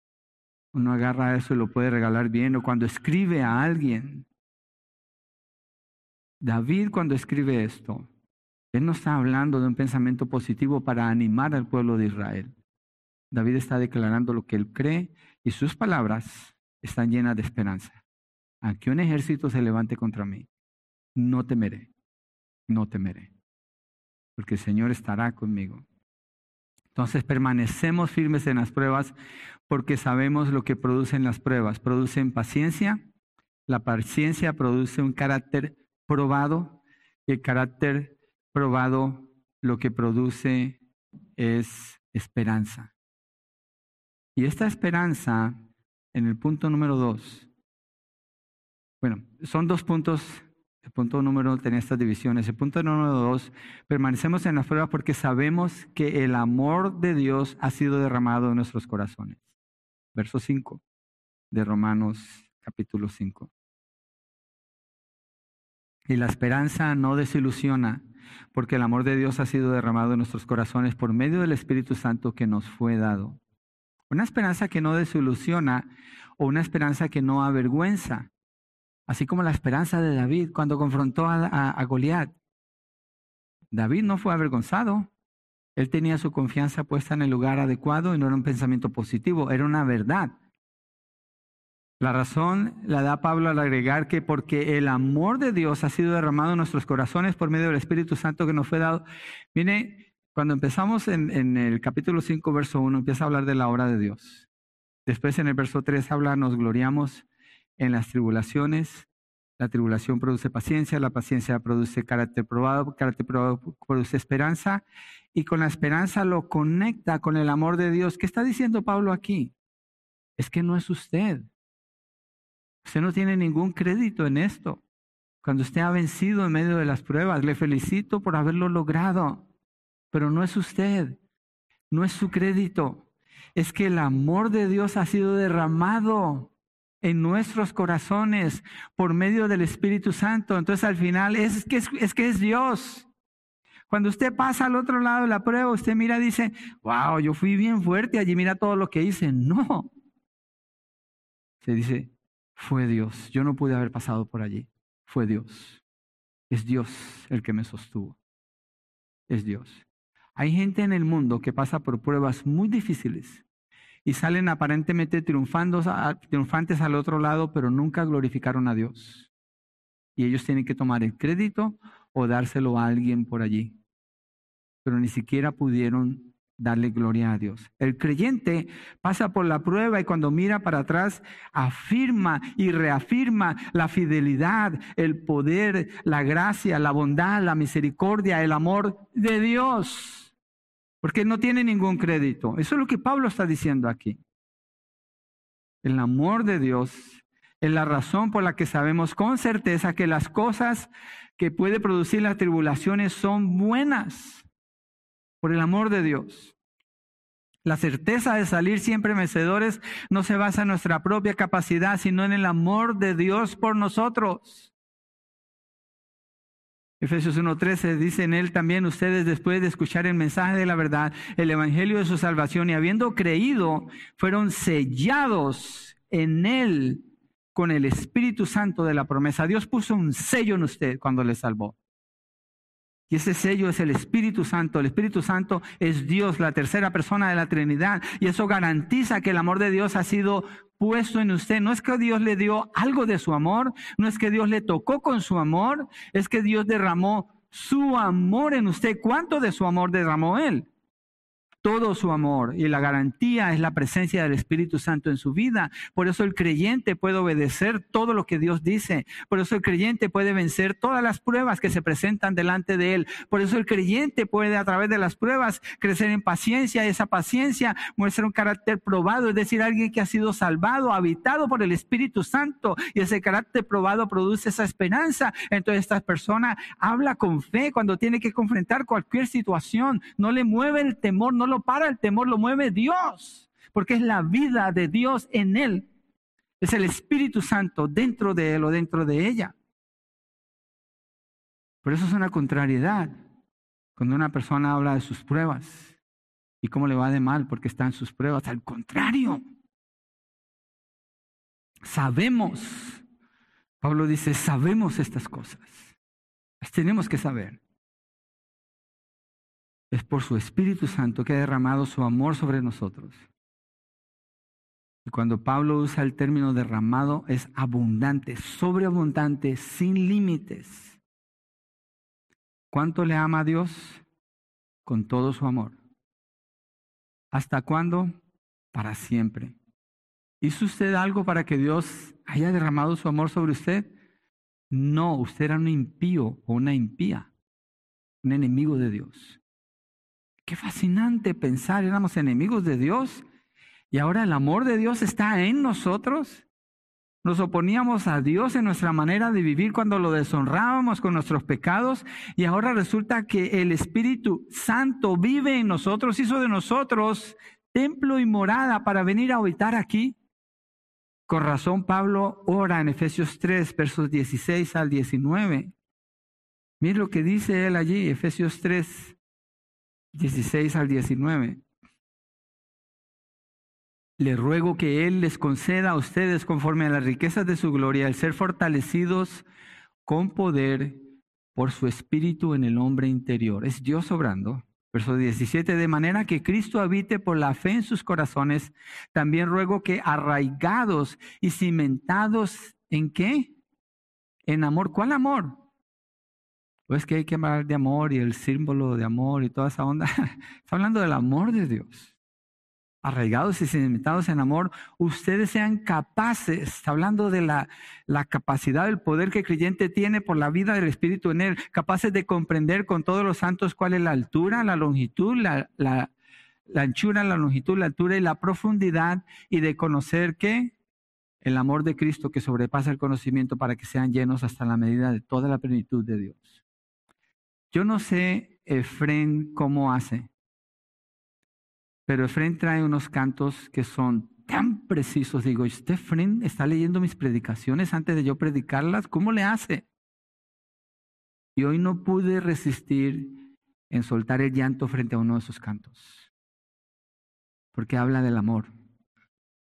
uno agarra eso y lo puede regalar bien, o cuando escribe a alguien, David cuando escribe esto, él no está hablando de un pensamiento positivo para animar al pueblo de Israel. David está declarando lo que él cree y sus palabras están llenas de esperanza. Aunque un ejército se levante contra mí, no temeré, no temeré, porque el Señor estará conmigo. Entonces permanecemos firmes en las pruebas porque sabemos lo que producen las pruebas. Producen paciencia, la paciencia produce un carácter probado y el carácter probado lo que produce es esperanza. Y esta esperanza, en el punto número dos, bueno, son dos puntos. El punto número uno tenía estas divisiones. El punto número dos, permanecemos en la prueba porque sabemos que el amor de Dios ha sido derramado en nuestros corazones. Verso 5 de Romanos capítulo 5. Y la esperanza no desilusiona, porque el amor de Dios ha sido derramado en nuestros corazones por medio del Espíritu Santo que nos fue dado. Una esperanza que no desilusiona o una esperanza que no avergüenza, así como la esperanza de David cuando confrontó a, a Goliat. David no fue avergonzado, él tenía su confianza puesta en el lugar adecuado y no era un pensamiento positivo, era una verdad. La razón la da Pablo al agregar que porque el amor de Dios ha sido derramado en nuestros corazones por medio del Espíritu Santo que nos fue dado. Viene, cuando empezamos en, el capítulo 5, verso 1, empieza a hablar de la obra de Dios. Después en el verso 3 habla, nos gloriamos en las tribulaciones. La tribulación produce paciencia, la paciencia produce carácter probado, carácter probado produce esperanza y con la esperanza lo conecta con el amor de Dios. ¿Qué está diciendo Pablo aquí? Es que no es usted, Usted no tiene ningún crédito en esto. Cuando usted ha vencido en medio de las pruebas, le felicito por haberlo logrado, pero no es usted, no es su crédito. Es que el amor de Dios ha sido derramado en nuestros corazones por medio del Espíritu Santo. Entonces al final es que es, que es Dios. Cuando usted pasa al otro lado de la prueba, usted mira y dice, wow, yo fui bien fuerte allí, mira todo lo que hice. No. Se dice, fue Dios. Yo no pude haber pasado por allí. Fue Dios. Es Dios el que me sostuvo. Es Dios. Hay gente en el mundo que pasa por pruebas muy difíciles y salen aparentemente triunfantes al otro lado, pero nunca glorificaron a Dios. Y ellos tienen que tomar el crédito o dárselo a alguien por allí. Pero ni siquiera pudieron darle gloria a Dios. El creyente pasa por la prueba y cuando mira para atrás afirma y reafirma la fidelidad, el poder, la gracia, la bondad, la misericordia, el amor de Dios. Porque no tiene ningún crédito. Eso es lo que Pablo está diciendo aquí. El amor de Dios es la razón por la que sabemos con certeza que las cosas que puede producir las tribulaciones son buenas por el amor de Dios. La certeza de salir siempre vencedores no se basa en nuestra propia capacidad, sino en el amor de Dios por nosotros. Efesios 1.13 dice en él también ustedes después de escuchar el mensaje de la verdad, el evangelio de su salvación y habiendo creído, fueron sellados en él con el Espíritu Santo de la promesa. Dios puso un sello en usted cuando le salvó. Y ese sello es el Espíritu Santo. El Espíritu Santo es Dios, la tercera persona de la Trinidad. Y eso garantiza que el amor de Dios ha sido puesto en usted. No es que Dios le dio algo de su amor, no es que Dios le tocó con su amor, es que Dios derramó su amor en usted. ¿Cuánto de su amor derramó Él? Todo su amor y la garantía es la presencia del Espíritu Santo en su vida. Por eso el creyente puede obedecer todo lo que Dios dice. Por eso el creyente puede vencer todas las pruebas que se presentan delante de él. Por eso el creyente puede a través de las pruebas crecer en paciencia. Esa paciencia muestra un carácter probado, es decir, alguien que ha sido salvado, habitado por el Espíritu Santo. Y ese carácter probado produce esa esperanza. Entonces esta persona habla con fe cuando tiene que confrontar cualquier situación. No le mueve el temor, no lo para el temor, lo mueve Dios, porque es la vida de Dios en él. Es el Espíritu Santo dentro de él o dentro de ella. Por eso es una contrariedad cuando una persona habla de sus pruebas y cómo le va de mal porque está en sus pruebas. Al contrario, sabemos, Pablo dice, sabemos estas cosas. Las tenemos que saber es por su Espíritu Santo que ha derramado su amor sobre nosotros. Y cuando Pablo usa el término derramado es abundante, sobreabundante, sin límites. ¿Cuánto le ama a Dios? Con todo su amor. ¿Hasta cuándo? Para siempre. ¿Hizo usted algo para que Dios haya derramado su amor sobre usted? No, usted era un impío o una impía, un enemigo de Dios. Qué fascinante pensar, éramos enemigos de Dios y ahora el amor de Dios está en nosotros. Nos oponíamos a Dios en nuestra manera de vivir cuando lo deshonrábamos con nuestros pecados y ahora resulta que el Espíritu Santo vive en nosotros, hizo de nosotros templo y morada para venir a habitar aquí. Con razón Pablo ora en Efesios 3, versos 16 al 19. Mire lo que dice él allí, Efesios 3, 16 al 19. Le ruego que Él les conceda a ustedes conforme a las riquezas de su gloria el ser fortalecidos con poder por su espíritu en el hombre interior. Es Dios obrando. Verso 17, de manera que Cristo habite por la fe en sus corazones, también ruego que arraigados y cimentados en qué? En amor. ¿Cuál amor? Pues que hay que hablar de amor y el símbolo de amor y toda esa onda. Está hablando del amor de Dios. Arraigados y cimentados en amor, ustedes sean capaces, está hablando de la, la capacidad, el poder que el creyente tiene por la vida del Espíritu en él, capaces de comprender con todos los santos cuál es la altura, la longitud, la anchura, la longitud, la altura y la profundidad, y de conocer que el amor de Cristo que sobrepasa el conocimiento para que sean llenos hasta la medida de toda la plenitud de Dios. Yo no sé Efren cómo hace, pero Efren trae unos cantos que son tan precisos. Digo, ¿este Efren está leyendo mis predicaciones antes de yo predicarlas? ¿Cómo le hace? Y hoy no pude resistir en soltar el llanto frente a uno de esos cantos, porque habla del amor,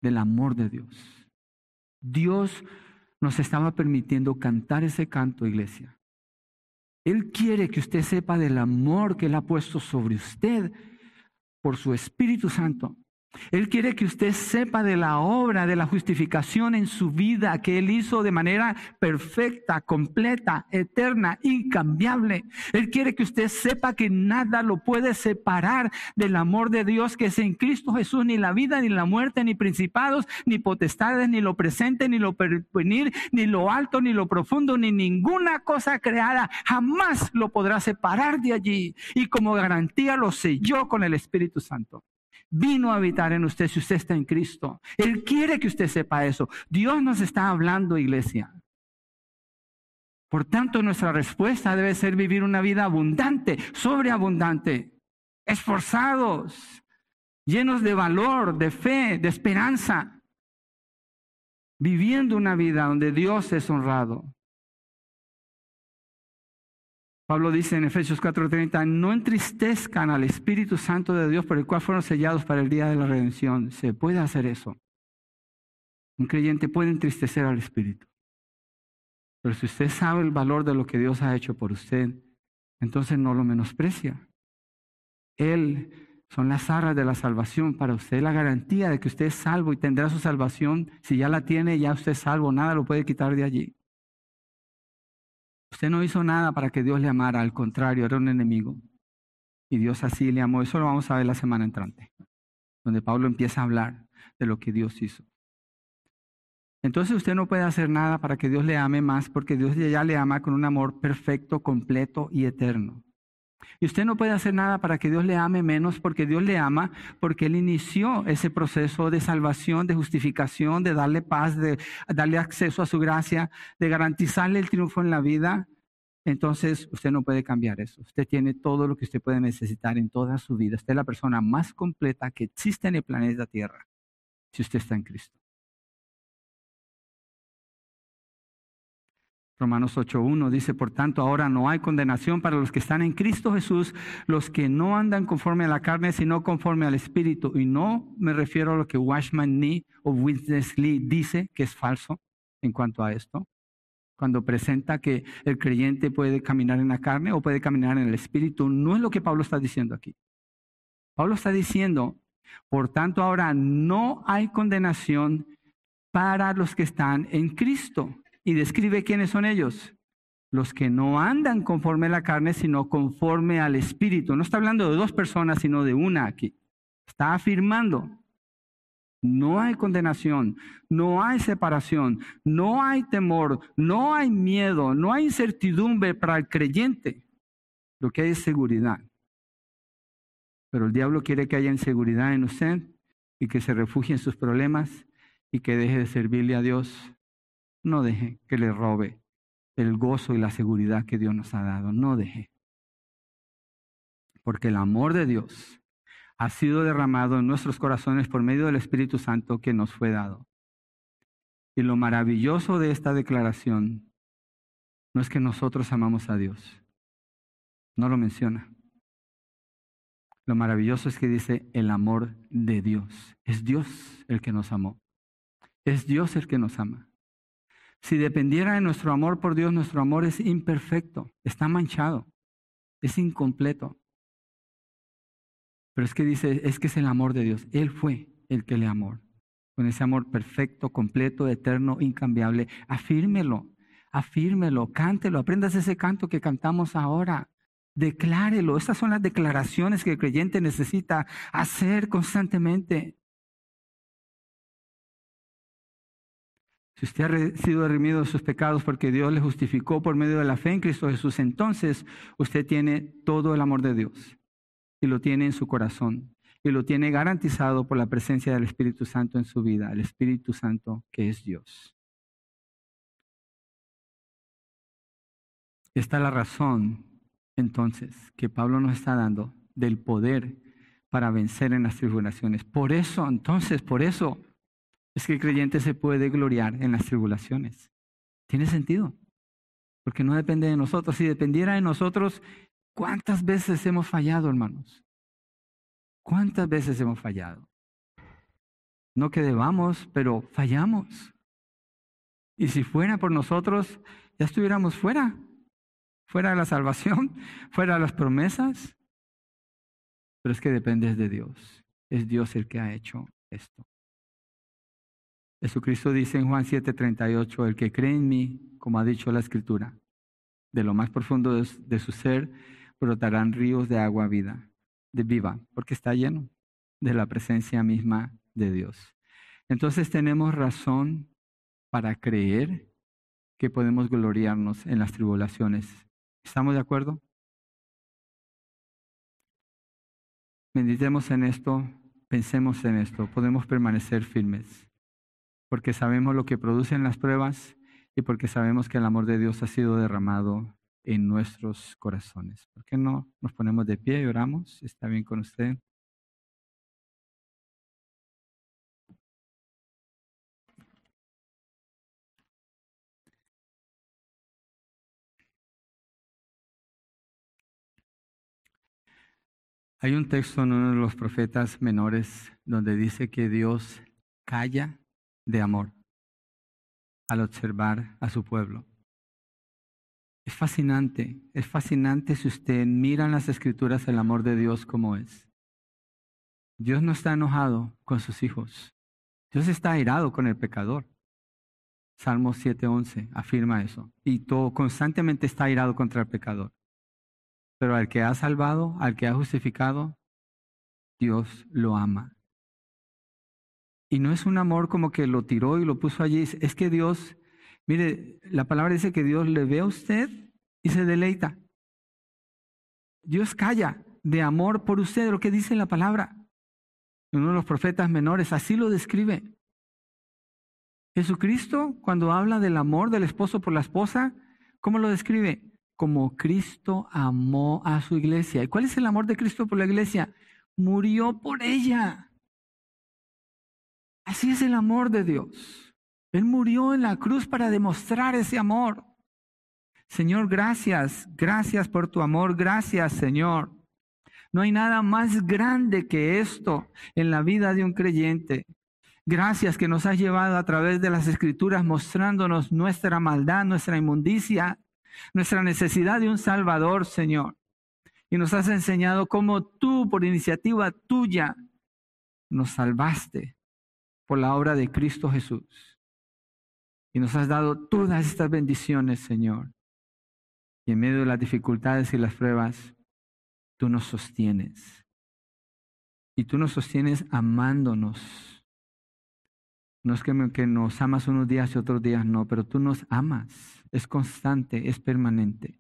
del amor de Dios. Dios nos estaba permitiendo cantar ese canto, iglesia, él quiere que usted sepa del amor que Él ha puesto sobre usted por su Espíritu Santo. Él quiere que usted sepa de la obra de la justificación en su vida que Él hizo de manera perfecta, completa, eterna, incambiable. Él quiere que usted sepa que nada lo puede separar del amor de Dios que es en Cristo Jesús, ni la vida, ni la muerte, ni principados, ni potestades, ni lo presente, ni lo venir, ni lo alto, ni lo profundo, ni ninguna cosa creada jamás lo podrá separar de allí. Y como garantía lo selló con el Espíritu Santo vino a habitar en usted si usted está en Cristo. Él quiere que usted sepa eso. Dios nos está hablando, iglesia. Por tanto, nuestra respuesta debe ser vivir una vida abundante, sobreabundante, esforzados, llenos de valor, de fe, de esperanza, viviendo una vida donde Dios es honrado. Pablo dice en Efesios 4:30, no entristezcan al Espíritu Santo de Dios por el cual fueron sellados para el día de la redención. Se puede hacer eso. Un creyente puede entristecer al Espíritu. Pero si usted sabe el valor de lo que Dios ha hecho por usted, entonces no lo menosprecia. Él son las arras de la salvación para usted, la garantía de que usted es salvo y tendrá su salvación. Si ya la tiene, ya usted es salvo, nada lo puede quitar de allí. Usted no hizo nada para que Dios le amara, al contrario, era un enemigo. Y Dios así le amó. Eso lo vamos a ver la semana entrante, donde Pablo empieza a hablar de lo que Dios hizo. Entonces usted no puede hacer nada para que Dios le ame más, porque Dios ya le ama con un amor perfecto, completo y eterno. Y usted no puede hacer nada para que Dios le ame menos, porque Dios le ama, porque Él inició ese proceso de salvación, de justificación, de darle paz, de darle acceso a su gracia, de garantizarle el triunfo en la vida. Entonces usted no puede cambiar eso. Usted tiene todo lo que usted puede necesitar en toda su vida. Usted es la persona más completa que existe en el planeta Tierra, si usted está en Cristo. Romanos 8.1 dice, por tanto, ahora no hay condenación para los que están en Cristo Jesús, los que no andan conforme a la carne, sino conforme al Espíritu. Y no me refiero a lo que Washman Nee o Witness Lee dice, que es falso en cuanto a esto, cuando presenta que el creyente puede caminar en la carne o puede caminar en el Espíritu. No es lo que Pablo está diciendo aquí. Pablo está diciendo, por tanto, ahora no hay condenación para los que están en Cristo y describe quiénes son ellos. Los que no andan conforme a la carne, sino conforme al Espíritu. No está hablando de dos personas, sino de una aquí. Está afirmando, no hay condenación, no hay separación, no hay temor, no hay miedo, no hay incertidumbre para el creyente. Lo que hay es seguridad. Pero el diablo quiere que haya inseguridad en usted y que se refugie en sus problemas y que deje de servirle a Dios no deje que le robe el gozo y la seguridad que Dios nos ha dado. No deje. Porque el amor de Dios ha sido derramado en nuestros corazones por medio del Espíritu Santo que nos fue dado. Y lo maravilloso de esta declaración no es que nosotros amamos a Dios. No lo menciona. Lo maravilloso es que dice el amor de Dios. Es Dios el que nos amó. Es Dios el que nos ama. Si dependiera de nuestro amor por Dios, nuestro amor es imperfecto, está manchado, es incompleto. Pero es que dice, es que es el amor de Dios. Él fue el que le amó. Con ese amor perfecto, completo, eterno, incambiable. Afírmelo, afírmelo, cántelo, aprendas ese canto que cantamos ahora. Declárelo. Estas son las declaraciones que el creyente necesita hacer constantemente. Si usted ha sido redimido de sus pecados porque Dios le justificó por medio de la fe en Cristo Jesús, entonces usted tiene todo el amor de Dios y lo tiene en su corazón y lo tiene garantizado por la presencia del Espíritu Santo en su vida, el Espíritu Santo que es Dios. Esta es la razón entonces que Pablo nos está dando del poder para vencer en las tribulaciones. Por eso, entonces, por eso es que el creyente se puede gloriar en las tribulaciones. ¿Tiene sentido? Porque no depende de nosotros. Si dependiera de nosotros, ¿cuántas veces hemos fallado, hermanos? ¿Cuántas veces hemos fallado? No que debamos, pero fallamos. Y si fuera por nosotros, ya estuviéramos fuera, fuera de la salvación, fuera de las promesas. Pero es que depende de Dios. Es Dios el que ha hecho esto. Jesucristo dice en Juan 7:38, el que cree en mí, como ha dicho la Escritura, de lo más profundo de, su ser brotarán ríos de agua vida, de viva, porque está lleno de la presencia misma de Dios. Entonces tenemos razón para creer que podemos gloriarnos en las tribulaciones. ¿Estamos de acuerdo? Meditemos en esto, pensemos en esto, podemos permanecer firmes porque sabemos lo que producen las pruebas y porque sabemos que el amor de Dios ha sido derramado en nuestros corazones. ¿Por qué no nos ponemos de pie y oramos? ¿Está bien con usted? Hay un texto en uno de los profetas menores donde dice que Dios calla de amor al observar a su pueblo. Es fascinante, es fascinante si usted mira en las escrituras el amor de Dios como es. Dios no está enojado con sus hijos. Dios está airado con el pecador. Salmo 7:11 afirma eso. Y todo constantemente está airado contra el pecador. Pero al que ha salvado, al que ha justificado, Dios lo ama. Y no es un amor como que lo tiró y lo puso allí. Es que Dios, mire, la palabra dice que Dios le ve a usted y se deleita. Dios calla de amor por usted, lo que dice la palabra. Uno de los profetas menores así lo describe. Jesucristo, cuando habla del amor del esposo por la esposa, ¿cómo lo describe? Como Cristo amó a su iglesia. ¿Y cuál es el amor de Cristo por la iglesia? Murió por ella. Así es el amor de Dios. Él murió en la cruz para demostrar ese amor. Señor, gracias, gracias por tu amor, gracias, Señor. No hay nada más grande que esto en la vida de un creyente. Gracias que nos has llevado a través de las escrituras mostrándonos nuestra maldad, nuestra inmundicia, nuestra necesidad de un Salvador, Señor. Y nos has enseñado cómo tú, por iniciativa tuya, nos salvaste por la obra de Cristo Jesús. Y nos has dado todas estas bendiciones, Señor. Y en medio de las dificultades y las pruebas, tú nos sostienes. Y tú nos sostienes amándonos. No es que, nos amas unos días y otros días no, pero tú nos amas. Es constante, es permanente.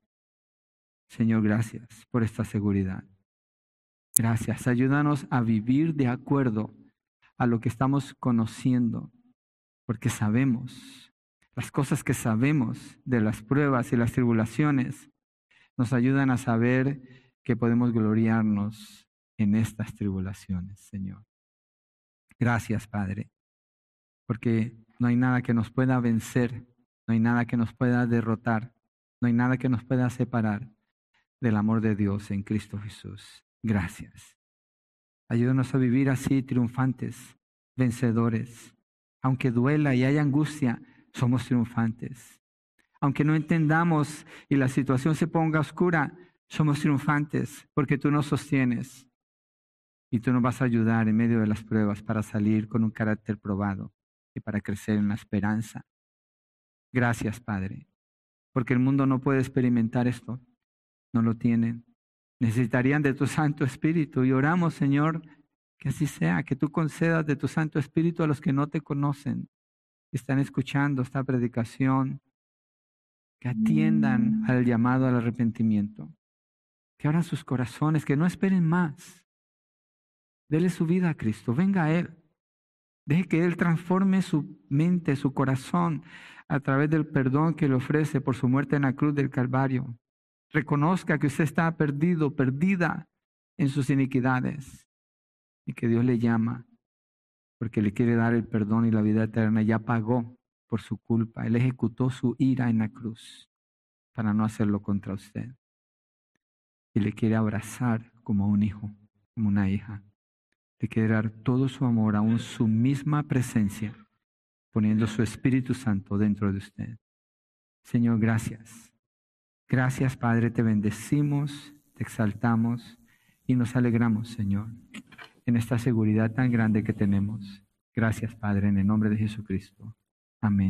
Señor, gracias por esta seguridad. Gracias. Ayúdanos a vivir de acuerdo a lo que estamos conociendo, porque sabemos, las cosas que sabemos de las pruebas y las tribulaciones nos ayudan a saber que podemos gloriarnos en estas tribulaciones, Señor. Gracias, Padre, porque no hay nada que nos pueda vencer, no hay nada que nos pueda derrotar, no hay nada que nos pueda separar del amor de Dios en Cristo Jesús. Gracias. Ayúdanos a vivir así, triunfantes, vencedores. Aunque duela y haya angustia, somos triunfantes. Aunque no entendamos y la situación se ponga oscura, somos triunfantes porque tú nos sostienes y tú nos vas a ayudar en medio de las pruebas para salir con un carácter probado y para crecer en la esperanza. Gracias, Padre, porque el mundo no puede experimentar esto, no lo tienen. Necesitarían de tu Santo Espíritu y oramos, Señor, que así sea, que tú concedas de tu Santo Espíritu a los que no te conocen, que están escuchando esta predicación, que atiendan al llamado al arrepentimiento que abran sus corazones, que no esperen más. Dele su vida a Cristo, venga a Él. Deje que Él transforme su mente, su corazón, a través del perdón que le ofrece por su muerte en la cruz del Calvario. Reconozca que usted está perdido, perdida en sus iniquidades y que Dios le llama porque le quiere dar el perdón y la vida eterna. Ya pagó por su culpa. Él ejecutó su ira en la cruz para no hacerlo contra usted y le quiere abrazar como un hijo, como una hija. Le quiere dar todo su amor, aún su misma presencia, poniendo su Espíritu Santo dentro de usted. Señor, gracias. Gracias, Padre, te bendecimos, te exaltamos y nos alegramos, Señor, en esta seguridad tan grande que tenemos. Gracias, Padre, en el nombre de Jesucristo. Amén.